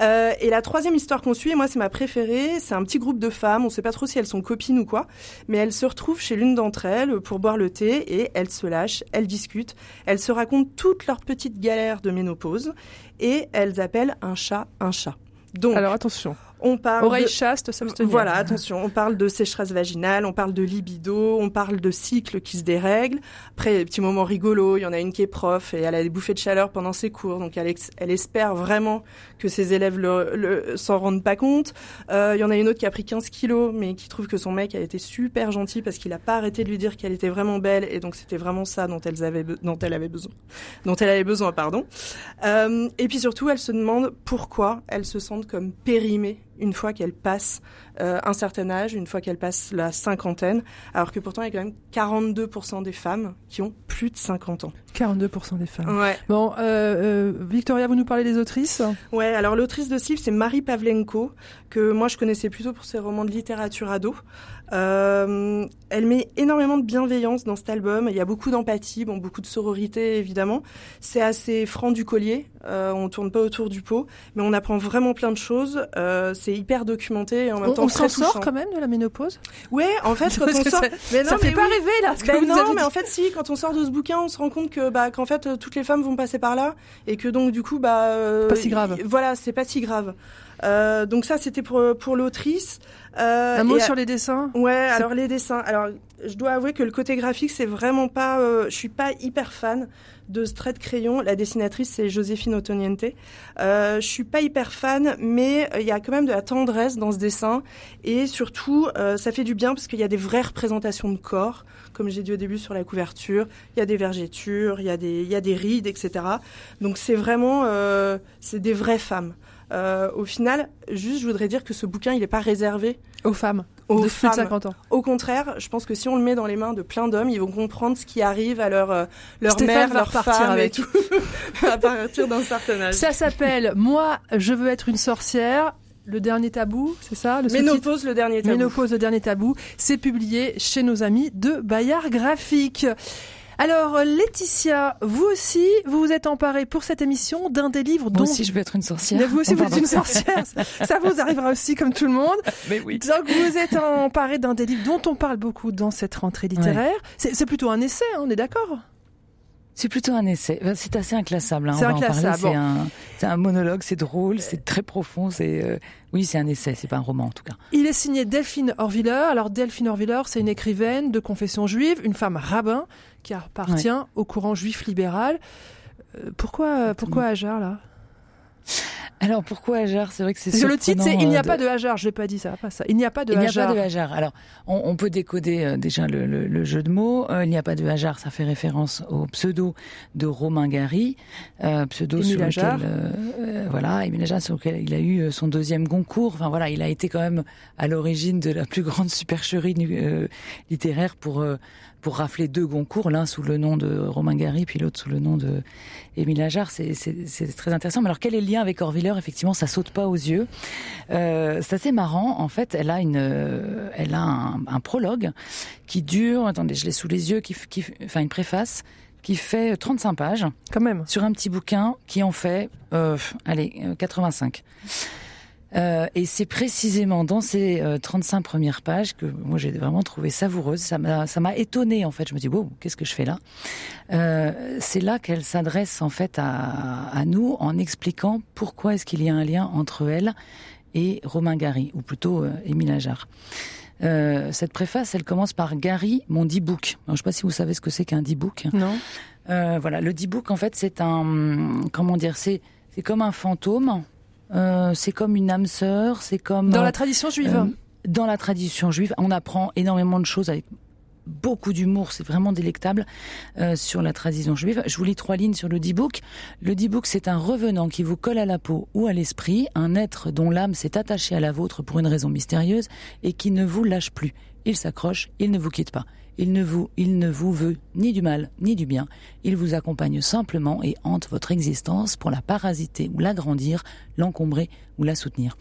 Euh, et la troisième histoire qu'on suit, et moi c'est ma préférée, c'est un petit groupe de femmes. On sait pas trop si elles sont copines ou quoi, mais elles se retrouvent chez l'une d'entre elles pour boire le thé et elles se lâchent, elles discutent, elles se racontent toutes leurs petites galères de ménopause et elles appellent un chat un chat. Donc, Alors attention. On parle Oreille de- chaste, s'abstenir. Voilà, attention, on parle de sécheresse vaginale, on parle de libido, on parle de cycles qui se dérèglent. Après, des petits moments rigolos, il y en a une qui est prof et elle a des bouffées de chaleur pendant ses cours, donc elle, ex- elle espère vraiment que ses élèves le, le- s'en rendent pas compte. Euh, Il y en a une autre qui a pris 15 kilos, mais qui trouve que son mec a été super gentil parce qu'il a pas arrêté de lui dire qu'elle était vraiment belle et donc c'était vraiment ça dont elle avait, be- dont elle avait besoin, dont elle avait besoin, pardon. Euh, et puis surtout, elle se demande pourquoi elles se sentent comme périmées une fois qu'elles passent euh, un certain âge, une fois qu'elles passent la cinquantaine, alors que pourtant il y a quand même 42% des femmes qui ont plus de 50 ans. 42% des femmes. Ouais. Bon, euh, euh, Victoria, vous nous parlez des autrices? Ouais, alors l'autrice de ce livre, c'est Marie Pavlenko, que moi je connaissais plutôt pour ses romans de littérature ado. Euh, elle met énormément de bienveillance dans cet album. Il y a beaucoup d'empathie, bon, beaucoup de sororité évidemment. C'est assez franc du collier. Euh, on tourne pas autour du pot, mais on apprend vraiment plein de choses. Euh, c'est hyper documenté et en même On, temps on très s'en sort quand même de la ménopause? Ouais, en fait, [LAUGHS] quand on sort, ça- mais ça fait pas rêver, là, ce que Ben vous nous non, avez mais en fait, si, quand on sort de ce bouquin, on se rend compte que, bah, qu'en fait, euh, toutes les femmes vont passer par là et que donc, du coup, bah, euh, Pas si grave. y- Voilà, c'est pas si grave. Euh, donc ça, c'était pour pour l'autrice. Euh, Un mot sur les dessins? Ouais, alors les dessins. Alors, je dois avouer que le côté graphique, c'est vraiment pas. euh, je suis pas hyper fan de ce trait de crayon. La dessinatrice, c'est Joséphine Otoniente. Euh, je suis pas hyper fan, mais euh, il y a quand même de la tendresse dans ce dessin. Et surtout, euh, ça fait du bien parce qu'il y a des vraies représentations de corps, comme j'ai dit au début sur la couverture. Il y a des vergetures, il y a des, il y a des rides, etc. Donc c'est vraiment, euh, c'est des vraies femmes. Euh, au final, juste, je voudrais dire que ce bouquin, il n'est pas réservé aux femmes aux de plus de femmes. 50 ans. Au contraire, je pense que si on le met dans les mains de plein d'hommes, ils vont comprendre ce qui arrive à leur euh, leur Stéphane mère, leur femme avec. et tout, [LAUGHS] à partir d'un certain âge. Ça s'appelle Moi, je veux être une sorcière. Le dernier tabou, c'est ça le Ménopause, le dernier tabou. Ménopause, le dernier tabou. C'est publié chez nos amis de Bayard Graphique. Alors, Laetitia, vous aussi, vous vous êtes emparée pour cette émission d'un des livres Moi dont... aussi, je veux être une sorcière. Mais vous aussi, Oh, vous êtes une sorcière. Ça, vous arrivera aussi comme tout le monde. [LAUGHS] Mais oui. Donc, vous êtes emparée d'un des livres dont on parle beaucoup dans cette rentrée littéraire. C'est c'est plutôt un essai, hein, on est d'accord? C'est plutôt un essai. C'est assez inclassable. Hein. C'est inclassable. C'est un, monologue, c'est drôle, c'est très profond. C'est euh, oui, c'est un essai. C'est pas un roman en tout cas. Il est signé Delphine Orviller. Alors Delphine Orviller, c'est une écrivaine de confession juive, une femme rabbin qui appartient au courant juif libéral. Euh, pourquoi, pourquoi Hajar là? Alors pourquoi Hajar C'est vrai que c'est le titre, c'est surprenant, Il n'y a euh, pas de Hajar. Je l'ai pas dit ça, pas ça. Il n'y a pas de il n'y a Hajar. pas de Hajar. Alors, on, on peut décoder euh, déjà le, le- le jeu de mots. Euh, il n'y a pas de Hajar, ça fait référence au pseudo de Romain Gary, euh, pseudo Émile sur lequel, Ajar. euh, euh, voilà, Émile sur lequel il a eu euh, son deuxième Goncourt. Enfin voilà, il a été quand même à l'origine de la plus grande supercherie euh, littéraire pour euh, pour rafler deux Goncourt, l'un sous le nom de Romain Gary, puis l'autre sous le nom de Émile Ajar. C'est très intéressant. Mais alors, quel est le lien avec Orviller Effectivement, ça saute pas aux yeux. Euh, c'est assez marrant. En fait, elle a une, euh, elle a un, un prologue qui dure. Attendez, je l'ai sous les yeux. Qui, enfin, une préface qui fait 35 pages. Quand même. Sur un petit bouquin qui en fait, euh, allez, euh, 85. Euh, et c'est précisément dans ces euh, 35 premières pages que moi j'ai vraiment trouvé savoureuse. Ça m'a, étonnée en fait. Je me dis wow, qu'est-ce que je fais là? Euh, C'est là qu'elle s'adresse en fait à, à nous en expliquant pourquoi est-ce qu'il y a un lien entre elle et Romain Gary, ou plutôt euh, Émile Ajar. Euh, cette préface, elle commence par Gary, mon D-book. Je ne sais pas si vous savez ce que c'est qu'un D-book. Non. Euh, voilà, le D-book, en fait, c'est un, comment dire, c'est, c'est comme un fantôme. Euh, c'est comme une âme sœur. C'est comme Dans euh, la tradition juive. euh, dans la tradition juive, on apprend énormément de choses avec beaucoup d'humour, c'est vraiment délectable euh, sur la tradition juive. Je vous lis trois lignes sur le D-Book. Le D-Book, c'est un revenant qui vous colle à la peau ou à l'esprit, un être dont l'âme s'est attachée à la vôtre pour une raison mystérieuse et qui ne vous lâche plus. Il s'accroche, il ne vous quitte pas. Il ne vous, il ne vous veut ni du mal ni du bien. Il vous accompagne simplement et hante votre existence pour la parasiter ou l'agrandir, l'encombrer ou la soutenir.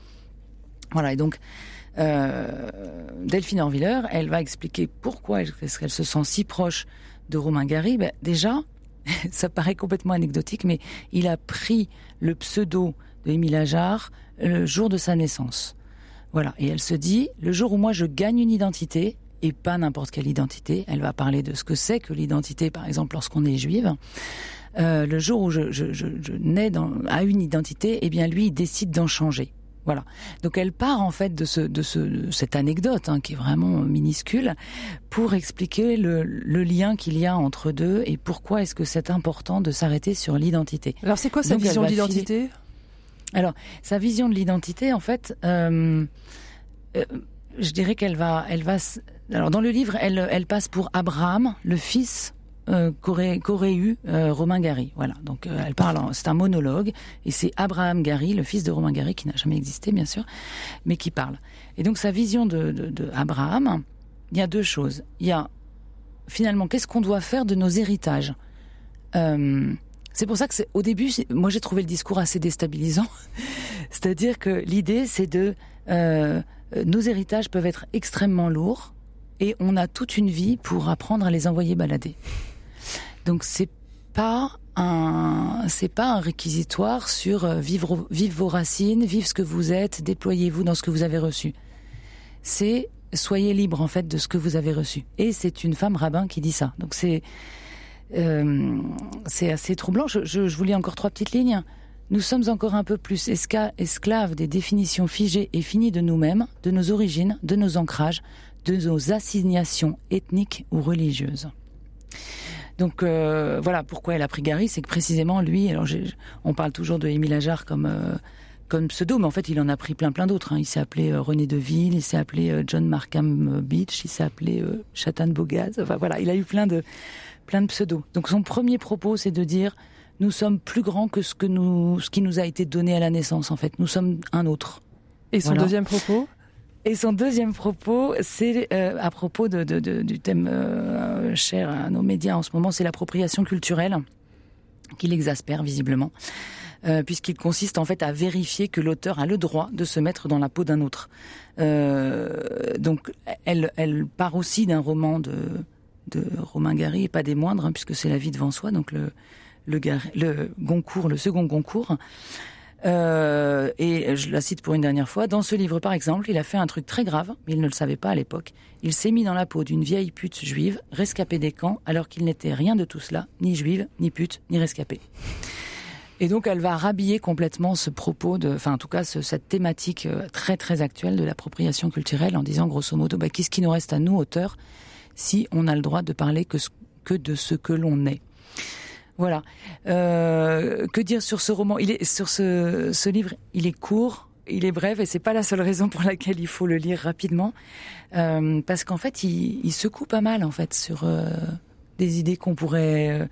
Voilà, et donc Delphine Orviller, elle va expliquer pourquoi est-ce qu'elle se sent si proche de Romain Gary. Ben, déjà, [LAUGHS] ça paraît complètement anecdotique, mais il a pris le pseudo de Émile Ajar le jour de sa naissance. Voilà, et elle se dit, le jour où moi je gagne une identité, et pas n'importe quelle identité, elle va parler de ce que c'est que l'identité, par exemple, lorsqu'on est juive, euh, le jour où je, nais à une identité, eh bien lui, il décide d'en changer. Voilà. Donc elle part en fait de, ce, de, ce, de cette anecdote hein, qui est vraiment minuscule pour expliquer le, le lien qu'il y a entre deux et pourquoi est-ce que c'est important de s'arrêter sur l'identité. Alors c'est quoi sa Donc, vision de l'identité? Alors sa vision de l'identité en fait, euh, euh, je dirais qu'elle va, elle va. Alors dans le livre, elle, elle passe pour Abraham, le fils euh, qu'aurait eu euh, Romain Gary. Voilà. Donc euh, elle parle. C'est un monologue et c'est Abraham Gary, le fils de Romain Gary, qui n'a jamais existé bien sûr, mais qui parle. Et donc sa vision de, de, Abraham, il y a deux choses. Il y a finalement qu'est-ce qu'on doit faire de nos héritages? C'est pour ça que au début, moi j'ai trouvé le discours assez déstabilisant. [LAUGHS] C'est-à-dire que l'idée, c'est de nos héritages peuvent être extrêmement lourds et on a toute une vie pour apprendre à les envoyer balader. Donc c'est pas un c'est pas un réquisitoire sur euh, vivre vos racines, vivre ce que vous êtes, déployez-vous dans ce que vous avez reçu. C'est soyez libre en fait de ce que vous avez reçu. Et c'est une femme rabbin qui dit ça. Donc c'est euh, c'est assez troublant. Je, je, je vous lis encore trois petites lignes. Nous sommes encore un peu plus esclaves des définitions figées et finies de nous-mêmes, de nos origines, de nos ancrages, de nos assignations ethniques ou religieuses. Donc euh, voilà pourquoi elle a pris Gary, c'est que précisément lui, alors on parle toujours de Émile Ajar comme euh, comme pseudo, mais en fait il en a pris plein plein d'autres. hein. Il s'est appelé euh, René Deville, il s'est appelé John Markham Beach, il s'est appelé Chatan Bogaz. Enfin voilà, il a eu plein de plein de pseudos. Donc son premier propos, c'est de dire nous sommes plus grands que ce que nous, ce qui nous a été donné à la naissance. En fait, nous sommes un autre. Et son Voilà. deuxième propos? Et son deuxième propos, c'est euh, à propos de, de- de- du thème euh, cher à nos médias en ce moment, c'est l'appropriation culturelle qui l'exaspère visiblement, euh, puisqu'il consiste en fait à vérifier que l'auteur a le droit de se mettre dans la peau d'un autre. Euh, donc, elle, elle part aussi d'un roman de, de Romain Gary, et pas des moindres, hein, puisque c'est La vie devant soi, donc le, le, le Goncourt, le second Goncourt. Euh, et je la cite pour une dernière fois. Dans ce livre, par exemple, il a fait un truc très grave, mais il ne le savait pas à l'époque. Il s'est mis dans la peau d'une vieille pute juive, rescapée des camps, alors qu'il n'était rien de tout cela, ni juive, ni pute, ni rescapée. Et donc, elle va rhabiller complètement ce propos de, enfin, en tout cas, ce- cette thématique euh, très très actuelle de l'appropriation culturelle, en disant grosso modo, bah, qu'est-ce qui nous reste à nous, auteurs, si on a le droit de parler que, que de ce que l'on est? Voilà. Euh, que dire sur ce roman? Il est sur ce, ce livre. Il est court, il est bref, et c'est pas la seule raison pour laquelle il faut le lire rapidement, Euh, parce qu'en fait, il, il secoue pas mal en fait sur euh, des idées qu'on pourrait euh,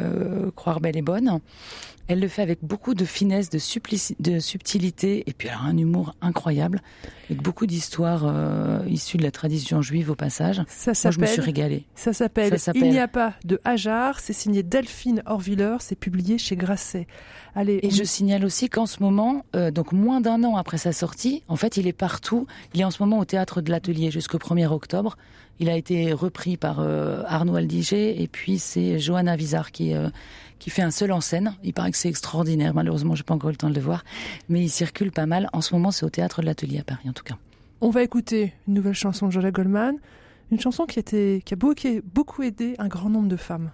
euh, croire belles et bonnes. Elle le fait avec beaucoup de finesse, de, subtilité, et puis alors un humour incroyable, avec beaucoup d'histoires euh, issues de la tradition juive au passage. Ça Moi, je me suis s'appelle- régalée. Ça s'appelle Il n'y a pas de Hajar. C'est signé Delphine Orviller. C'est publié chez Grasset. Allez. Et on- je signale aussi qu'en ce moment, euh, donc moins d'un an après sa sortie, en fait, il est partout. Il est en ce moment au théâtre de l'Atelier jusqu'au 1er octobre. Il a été repris par euh, Arnaud Aldiger et puis c'est Johanna Vizar qui euh, qui fait un seul en scène. Il paraît que c'est extraordinaire. Malheureusement, j'ai pas encore eu le temps de le voir, mais il circule pas mal. En ce moment, c'est au théâtre de l'Atelier à Paris, en tout cas. On va écouter une nouvelle chanson de Jola Goldman. Une chanson qui qui a beaucoup aidé un grand nombre de femmes.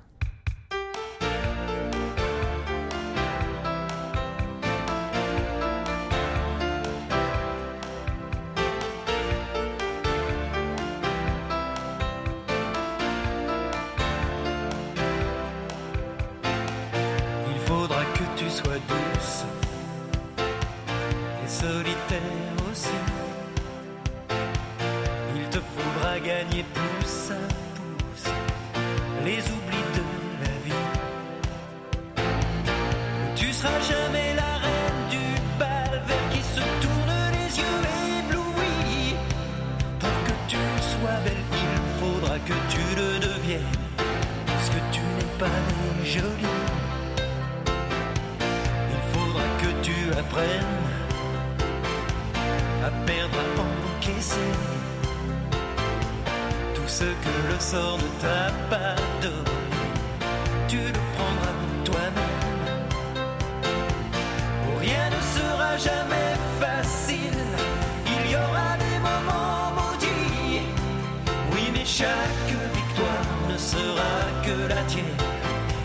Sera que la tienne.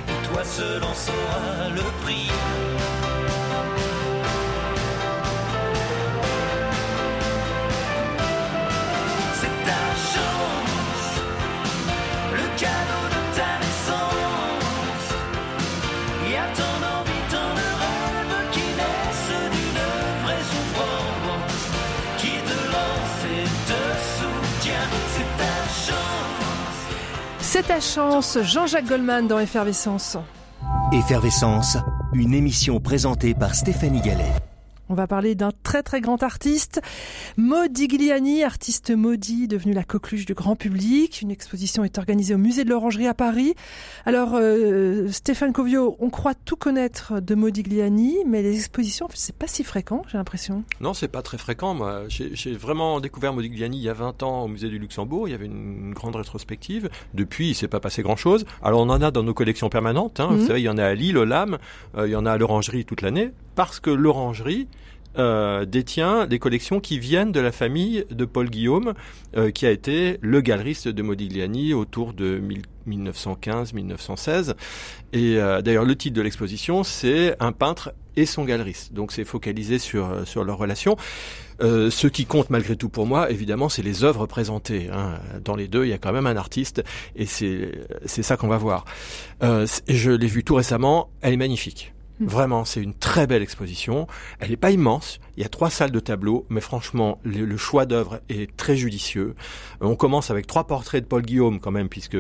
Et toi seul en sauras le prix. C'est ta chance, Jean-Jacques Goldman dans Effervescence. Effervescence, une émission présentée par Stéphanie Gallet. On va parler d'un très très grand artiste, Modigliani, artiste maudit, devenu la coqueluche du grand public. Une exposition est organisée au musée de l'Orangerie à Paris. Alors, euh, Stéphane Covio, on croit tout connaître de Modigliani, mais les expositions, c'est pas si fréquent, j'ai l'impression. Non, c'est pas très fréquent. Moi, j'ai vraiment découvert Modigliani il y a 20 ans au musée du Luxembourg. Il y avait une grande rétrospective. Depuis, il s'est pas passé grand-chose. Alors, on en a dans nos collections permanentes. Hein. Mhm. Vous savez, il y en a à Lille, au LAM, euh, il y en a à l'Orangerie toute l'année, parce que l'Orangerie euh, détient des collections qui viennent de la famille de Paul Guillaume, euh, qui a été le galeriste de Modigliani autour de 1915-1916. Et euh, d'ailleurs, le titre de l'exposition, c'est Un peintre et son galeriste. Donc, c'est focalisé sur euh, sur leur relation. Euh, ce qui compte malgré tout pour moi, évidemment, c'est les œuvres présentées. hein. Dans les deux, il y a quand même un artiste, et c'est ça qu'on va voir. Euh, je l'ai vu tout récemment. Elle est magnifique. Vraiment, c'est une très belle exposition. Elle n'est pas immense. Il y a trois salles de tableaux, mais franchement, le, le choix d'œuvres est très judicieux. Euh, On commence avec trois portraits de Paul Guillaume quand même, puisque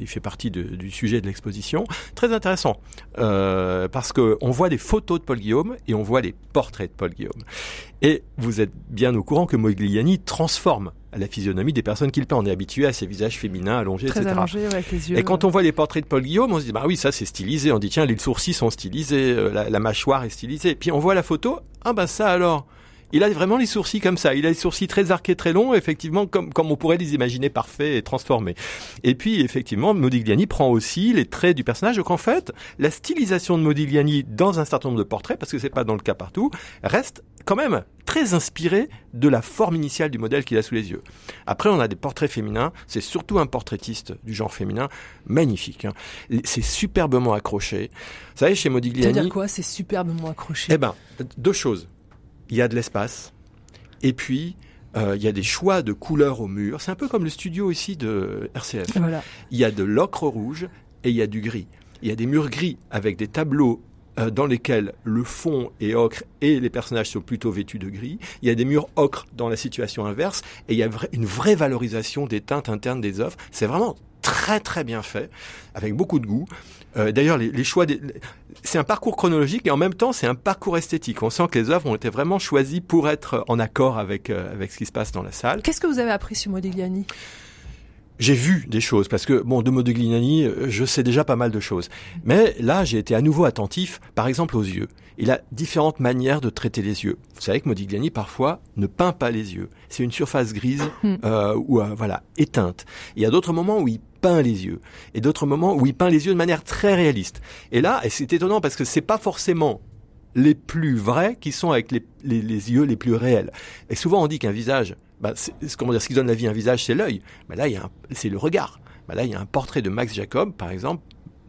il fait partie de- du sujet de l'exposition. Très intéressant, euh, parce que on voit des photos de Paul Guillaume et on voit les portraits de Paul Guillaume. Et vous êtes bien au courant que Modigliani transforme la physionomie des personnes qu'il peint. On est habitué à ces visages féminins allongés, Très etc. allongé, ouais, yeux. Et quand on voit les portraits de Paul Guillaume, on se dit bah oui, ça c'est stylisé. On dit tiens, les sourcils sont stylisés, euh, la, la mâchoire est stylisée. Puis on voit la photo, ah bah ça alors. Il a vraiment les sourcils comme ça. Il a les sourcils très arqués, très longs, effectivement, comme, comme on pourrait les imaginer parfaits et transformés. Et puis, effectivement, Modigliani prend aussi les traits du personnage. Donc, en fait, la stylisation de Modigliani dans un certain nombre de portraits, parce que c'est pas dans le cas partout, reste quand même très inspirée de la forme initiale du modèle qu'il a sous les yeux. Après, on a des portraits féminins. C'est surtout un portraitiste du genre féminin magnifique. hein. C'est superbement accroché. Vous savez, chez Modigliani, dire quoi C'est superbement accroché? eh ben, deux choses. Il y a de l'espace, et puis euh, il y a des choix de couleurs au mur. C'est un peu comme le studio ici de RCF. Voilà. Il y a de l'ocre rouge et il y a du gris. Il y a des murs gris avec des tableaux euh, dans lesquels le fond est ocre et les personnages sont plutôt vêtus de gris. Il y a des murs ocre dans la situation inverse et il y a vra- une vraie valorisation des teintes internes des œuvres. C'est vraiment très très bien fait, avec beaucoup de goût. Euh, D'ailleurs, les, les choix, des- c'est un parcours chronologique et en même temps c'est un parcours esthétique. On sent que les œuvres ont été vraiment choisies pour être en accord avec euh, avec ce qui se passe dans la salle. Qu'est-ce que vous avez appris sur Modigliani? J'ai vu des choses parce que bon de Modigliani, euh, je sais déjà pas mal de choses. Mais là, j'ai été à nouveau attentif, par exemple aux yeux. Il a différentes manières de traiter les yeux. Vous savez que Modigliani parfois ne peint pas les yeux. C'est une surface grise euh, ou euh, voilà éteinte. Il y a d'autres moments où il peint les yeux et d'autres moments où il peint les yeux de manière très réaliste. Et là, et c'est étonnant parce que c'est pas forcément les plus vrais qui sont avec les, les, les yeux les plus réels. Et souvent on dit qu'un visage, bah, comment dire, ce qui donne la vie à un visage, c'est l'œil. Mais là, il y a un- c'est le regard. Bah, là, il y a un portrait de Max Jacob, par exemple,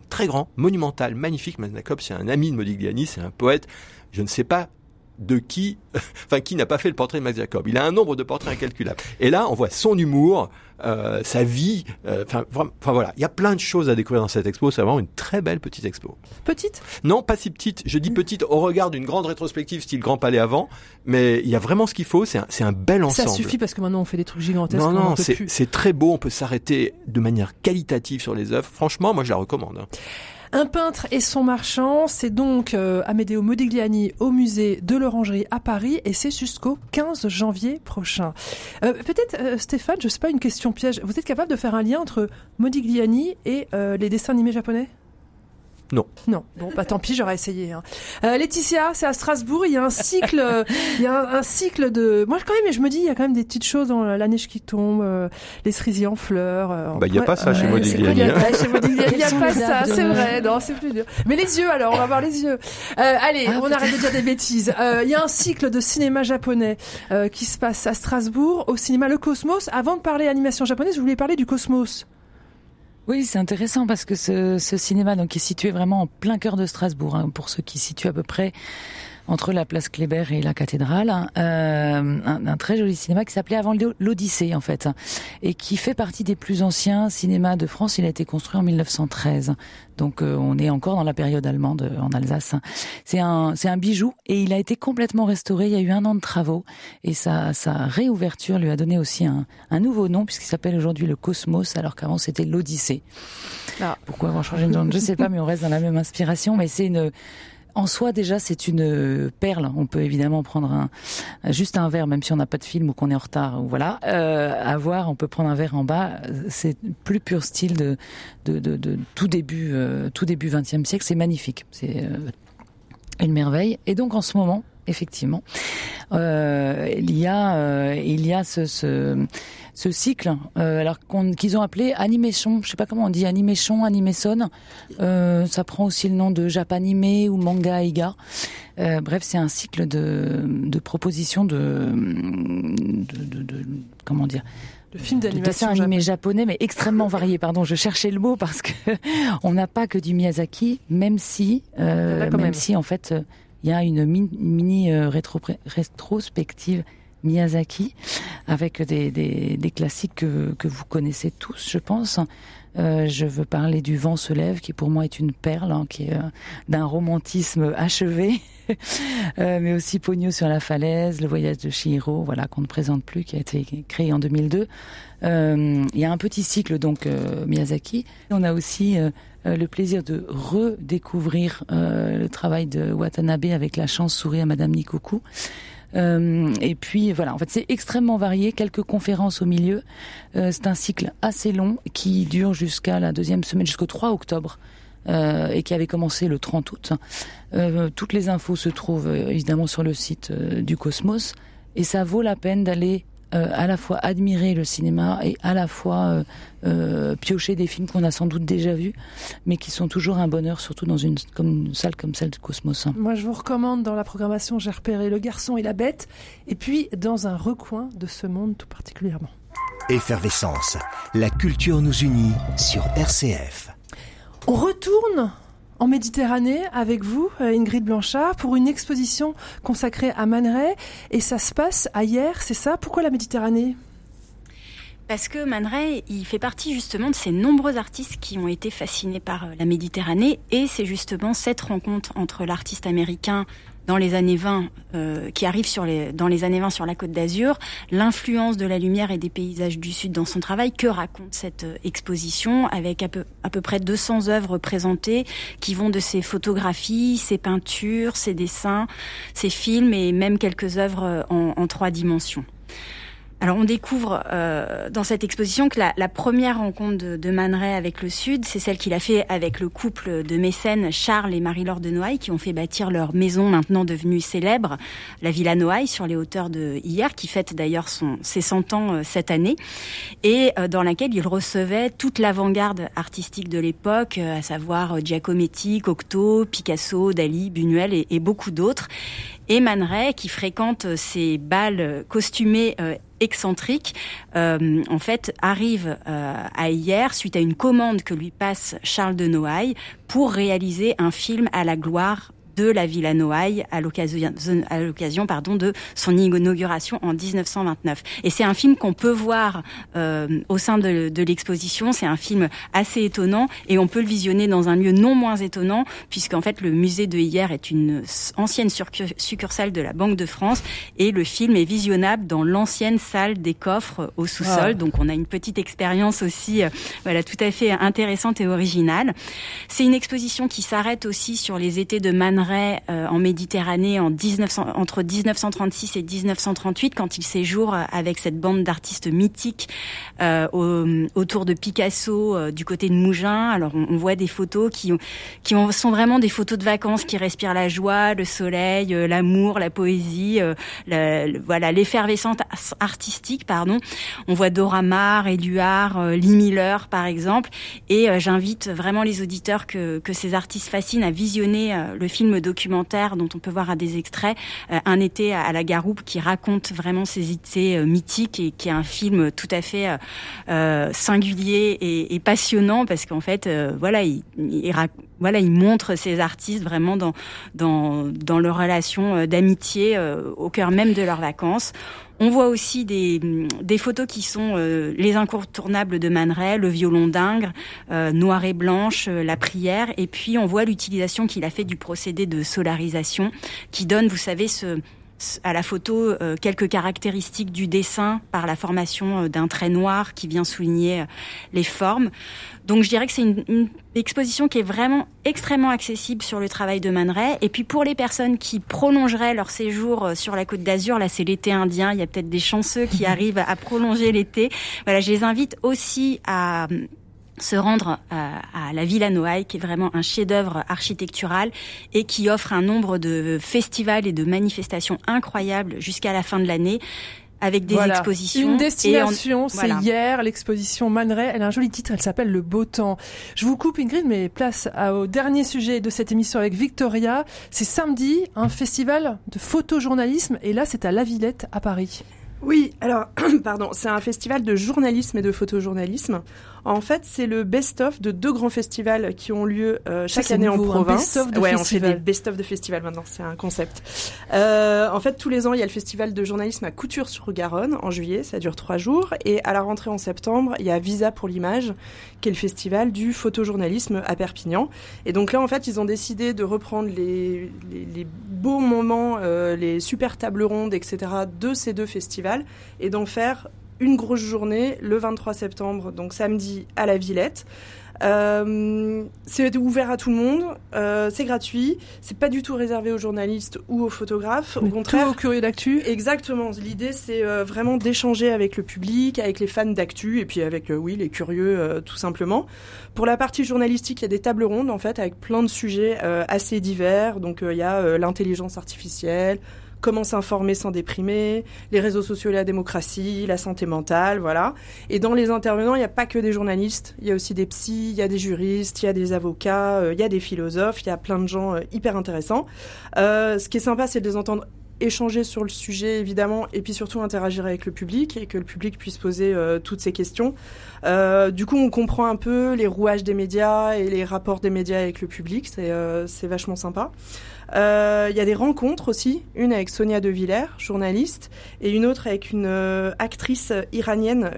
très grand, monumental, magnifique. Max Jacob, c'est un ami de Modigliani, c'est un poète. Je ne sais pas de qui, [LAUGHS] enfin qui n'a pas fait le portrait de Max Jacob. Il a un nombre de portraits incalculable. Et là, on voit son humour, euh, sa vie. euh, Enfin, voilà, il y a plein de choses à découvrir dans cette expo. C'est vraiment une très belle petite expo. Petite? Non, pas si petite. Je dis petite au regard d'une grande rétrospective style Grand Palais avant, mais il y a vraiment ce qu'il faut. C'est un, c'est un bel ensemble. Ça suffit parce que maintenant on fait des trucs gigantesques. Non, non, c'est c'est très beau. On peut s'arrêter de manière qualitative sur les œuvres. Franchement, moi, je la recommande. Un peintre et son marchand, c'est donc euh, Amedeo Modigliani au musée de l'Orangerie à Paris et c'est jusqu'au 15 janvier prochain. Euh, Peut-être euh, Stéphane, je sais pas une question piège, vous êtes capable de faire un lien entre Modigliani et euh, les dessins animés japonais? Non. Non, bon, bah tant pis, j'aurais essayé. hein. Euh, Laetitia, c'est à Strasbourg, il y a un cycle, euh, il y a un, un cycle de. Moi, quand même, je me dis, il y a quand même des petites choses dans la neige qui tombe, euh, les cerisiers en fleurs. euh, on Bah, il y a pourrait- pas ça chez Modigliani, il y a hein. pas- ça, c'est vrai. Non, c'est plus dur. Mais les yeux, alors, on va voir les yeux. Euh, allez, Ah, on arrête de dire des bêtises. Euh, Il y a un cycle de cinéma japonais euh, qui se passe à Strasbourg, au cinéma Le Cosmos. Avant de parler animation japonaise, je voulais parler du Cosmos. Oui, c'est intéressant parce que ce, ce cinéma donc est situé vraiment en plein cœur de Strasbourg. hein, pour ceux qui situent à peu près entre la place Kléber et la cathédrale, hein, euh, un, un très joli cinéma qui s'appelait avant l'Odyssée en fait, et qui fait partie des plus anciens cinémas de France. Il a été construit en 1913, donc euh, on est encore dans la période allemande euh, en Alsace. C'est un, c'est un bijou et il a été complètement restauré. Il y a eu un an de travaux et sa, sa réouverture lui a donné aussi un, un nouveau nom puisqu'il s'appelle aujourd'hui le Cosmos alors qu'avant c'était l'Odyssée. Ah. Pourquoi avoir changé de nom? Je sais pas, mais on reste dans la même inspiration. Mais c'est une en soi, déjà, c'est une euh, perle. On peut évidemment prendre un, juste un verre, même si on n'a pas de film ou qu'on est en retard, ou voilà. Euh, à voir, on peut prendre un verre en bas. C'est plus pur style de, de, tout début, euh, tout début 20e siècle. C'est magnifique. C'est euh, une merveille. Et donc, en ce moment, effectivement, euh, il y a, euh, il y a ce, ce, ce cycle, euh, alors qu'ils ont appelé animation. Je sais pas comment on dit, animation, animation. Ça prend aussi le nom de Japanime ou manga Iga. Bref, c'est un cycle de, de propositions de, de, de- de- comment dire de films de d'animation animés japonais, mais extrêmement variés. Pardon, je cherchais le mot parce que [LAUGHS] on n'a pas que du Miyazaki, même si, euh, même même. si en fait, il y a une mi- mini euh, rétro rétrospective Miyazaki avec des, classiques que, que vous connaissez tous, je pense. Euh, je veux parler du Vent se lève, qui pour moi est une perle, hein, qui est euh, d'un romantisme [LAUGHS] achevé, Euh, mais aussi Pogno sur la falaise, Le voyage de Chihiro, voilà qu'on ne présente plus, qui a été créé en 2002. Euh, il y a un petit cycle donc Miyazaki. On a aussi le plaisir de redécouvrir le travail de Watanabe avec La chance sourit à Madame Nikoku. Euh, et puis voilà, en fait c'est extrêmement varié, quelques conférences au milieu. Euh, c'est un cycle assez long qui dure jusqu'à la deuxième semaine, jusqu'au 3 octobre. euh, et qui avait commencé le 30 août. Toutes les infos se trouvent évidemment sur le site du Cosmos et ça vaut la peine d'aller euh, à la fois admirer le cinéma et à la fois euh, euh, piocher des films qu'on a sans doute déjà vus, mais qui sont toujours un bonheur, surtout dans une, comme une salle comme celle du Cosmos. Moi, je vous recommande dans la programmation, j'ai repéré Le garçon et la bête, et puis dans un recoin de ce monde tout particulièrement. Effervescence. La culture nous unit sur RCF. On retourne en Méditerranée avec vous, euh, Ingrid Blanchard, pour une exposition consacrée à Man Ray, et ça se passe hier, c'est ça? Pourquoi la Méditerranée? Parce que Man il fait partie justement de ces nombreux artistes qui ont été fascinés par euh, la Méditerranée. Et c'est justement cette rencontre entre l'artiste américain dans les années 20, euh, qui arrive sur les, dans les années 20 sur la côte d'Azur, l'influence de la lumière et des paysages du Sud dans son travail, que raconte cette euh, exposition avec à peu, à peu près 200 œuvres présentées qui vont de ses photographies, ses peintures, ses dessins, ses films et même quelques œuvres euh, en, en trois dimensions. Alors on découvre euh, dans cette exposition que la, la première rencontre de, de avec le Sud, c'est celle qu'il a fait avec le couple de mécènes Charles et Marie-Laure de Noailles qui ont fait bâtir leur maison maintenant devenue célèbre, la Villa Noailles sur les hauteurs de hier, qui fête d'ailleurs son ses 100 ans euh, cette année, et euh, dans laquelle il recevait toute l'avant-garde artistique de l'époque, euh, à savoir euh, Giacometti, Cocteau, Picasso, Dali, Buñuel et, et beaucoup d'autres. Et Man qui fréquente euh, ces balles costumées excentriques, euh, en fait, arrive euh, à hier suite à une commande que lui passe Charles de Noailles pour réaliser un film à la gloire de la Villa Noailles à l'occasion, à l'occasion pardon, de son inauguration en 1929. Et c'est un film qu'on peut voir euh, au sein de, de l'exposition. C'est un film assez étonnant et on peut le visionner dans un lieu non moins étonnant puisqu'en fait le musée de hier est une ancienne succursale de la Banque de France et le film est visionnable dans l'ancienne salle des coffres au sous-sol. Ah. Donc on a une petite expérience aussi, euh, voilà, tout à fait intéressante et originale. C'est une exposition qui s'arrête aussi sur les étés de Man Euh, en Méditerranée en 1900, entre 1936 et 1938 quand il séjourne avec cette bande d'artistes mythiques euh, au- autour de Picasso euh, du côté de Mougins. Alors on, voit des photos qui, ont- qui ont- sont vraiment des photos de vacances qui respirent la joie, le soleil, euh, l'amour, la poésie, euh, voilà l'effervescence artistique. Pardon. On voit Dora Maar, Éluard, euh, Lee Miller par exemple. Et euh, j'invite vraiment les auditeurs que, ces artistes fascinent à visionner euh, le film documentaire dont on peut voir à des extraits, euh, Un été à, la Garoupe, qui raconte vraiment ces idées euh, mythiques et qui est un film tout à fait euh, singulier et, passionnant parce qu'en fait, voilà, il, il rac- voilà, il montre ces artistes vraiment dans dans dans leur relation euh, d'amitié euh, au cœur même de leurs vacances. On voit aussi des, des photos qui sont euh, les incontournables de Man Ray, le violon d'Ingres, euh, Noir et Blanche, euh, la prière, et puis on voit l'utilisation qu'il a fait du procédé de solarisation, qui donne, vous savez, ce- à la photo euh, quelques caractéristiques du dessin par la formation euh, d'un trait noir qui vient souligner euh, les formes. Donc je dirais que c'est une, une exposition qui est vraiment extrêmement accessible sur le travail de Man Ray. Et puis pour les personnes qui prolongeraient leur séjour euh, sur la côte d'Azur, là c'est l'été indien, il y a peut-être des chanceux qui [LAUGHS] arrivent à prolonger l'été. Voilà, je les invite aussi à se rendre à, à la Villa Noailles, qui est vraiment un chef-d'œuvre architectural et qui offre un nombre de festivals et de manifestations incroyables jusqu'à la fin de l'année avec des Voilà. expositions. Une on- destination, c'est voilà. hier, l'exposition Man Ray. Elle a un joli titre, elle s'appelle Le Beau Temps. Je vous coupe Ingrid, mais place à- au dernier sujet de cette émission avec Victoria. C'est samedi, un festival de photojournalisme, et là c'est à La Villette à Paris. Oui, alors, [CLEARS THROAT] pardon, c'est un festival de journalisme et de photojournalisme. En fait, c'est le best-of de deux grands festivals qui ont lieu euh, chaque année nouveau, en province. best-of de ouais, on fait festival. des best-of de festivals maintenant, c'est un concept. Euh, en fait, tous les ans, il y a le festival de journalisme à Couture-sur-Garonne en juillet, ça dure trois jours. Et à la rentrée en septembre, il y a Visa pour l'image, qui est le festival du photojournalisme à Perpignan. Et donc là, en fait, ils ont décidé de reprendre les, les, les beaux moments, euh, les super tables rondes, etc. de ces deux festivals et d'en faire une grosse journée le 23 septembre, donc samedi à la Villette. Euh, c'est ouvert à tout le monde, euh, c'est gratuit, c'est pas du tout réservé aux journalistes ou aux photographes. Au contraire, tout au curieux d'actu. Exactement. L'idée, c'est euh, vraiment d'échanger avec le public, avec les fans d'actu, et puis avec, oui, les curieux, tout simplement. Pour la partie journalistique, il y a des tables rondes, en fait, avec plein de sujets assez divers. Donc, il y a l'intelligence artificielle, comment s'informer sans déprimer, les réseaux sociaux et la démocratie, la santé mentale, voilà. Et dans les intervenants, il n'y a pas que des journalistes, il y a aussi des psys, il y a des juristes, il y a des avocats, euh, il y a des philosophes, il y a plein de gens euh, hyper intéressants. Euh, ce qui est sympa, c'est de les entendre échanger sur le sujet évidemment et puis surtout interagir avec le public et que le public puisse poser euh, toutes ces questions. Euh, du coup, on comprend un peu les rouages des médias et les rapports des médias avec le public, c'est euh, vachement sympa. Il y a des rencontres aussi, une avec Sonia De Villers, journaliste, et une autre avec une actrice iranienne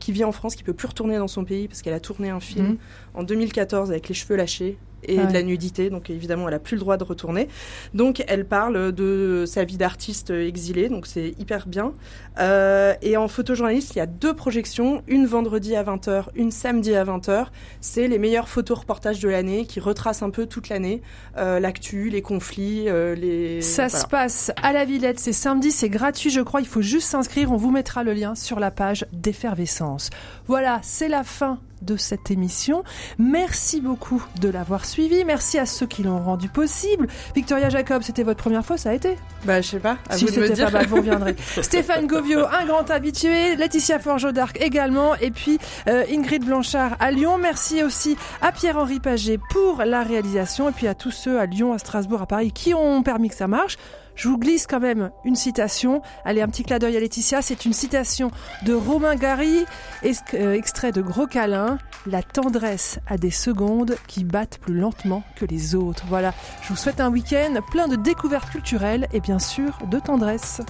qui vit en France, qui peut plus retourner dans son pays parce qu'elle a tourné un film Mhm. en 2014 avec les cheveux lâchés et Ouais. de la nudité, donc évidemment elle a plus le droit de retourner. Donc elle parle de sa vie d'artiste exilée, donc c'est hyper bien. Euh, et en photojournaliste, il y a deux projections, une vendredi à 20h, une samedi à 20h. C'est les meilleurs photoreportages de l'année qui retracent un peu toute l'année, euh, l'actu, les conflits, euh, les... Ça voilà. se passe à la Villette, c'est samedi, c'est gratuit, je crois. Il faut juste s'inscrire. On vous mettra le lien sur la page d'effervescence. Voilà, c'est la fin de cette émission. Merci beaucoup de l'avoir suivi. Merci à ceux qui l'ont rendu possible. Victoria Jacob, c'était votre première fois, ça a été? Bah, je sais pas, à Si vous c'était dire. pas mal, vous reviendrez. [LAUGHS] Stéphane Govio, un grand habitué. Laetitia Forgeau d'Arc également. Et puis euh, Ingrid Blanchard à Lyon. Merci aussi à Pierre-Henri Paget pour la réalisation. Et puis à tous ceux à Lyon, à Strasbourg, à Paris qui ont permis que ça marche. Je vous glisse quand même une citation. Allez, un petit clin d'œil à Laetitia. C'est une citation de Romain Gary, euh, extrait de Gros Câlin. La tendresse a des secondes qui battent plus lentement que les autres. Voilà. Je vous souhaite un week-end plein de découvertes culturelles et bien sûr de tendresse.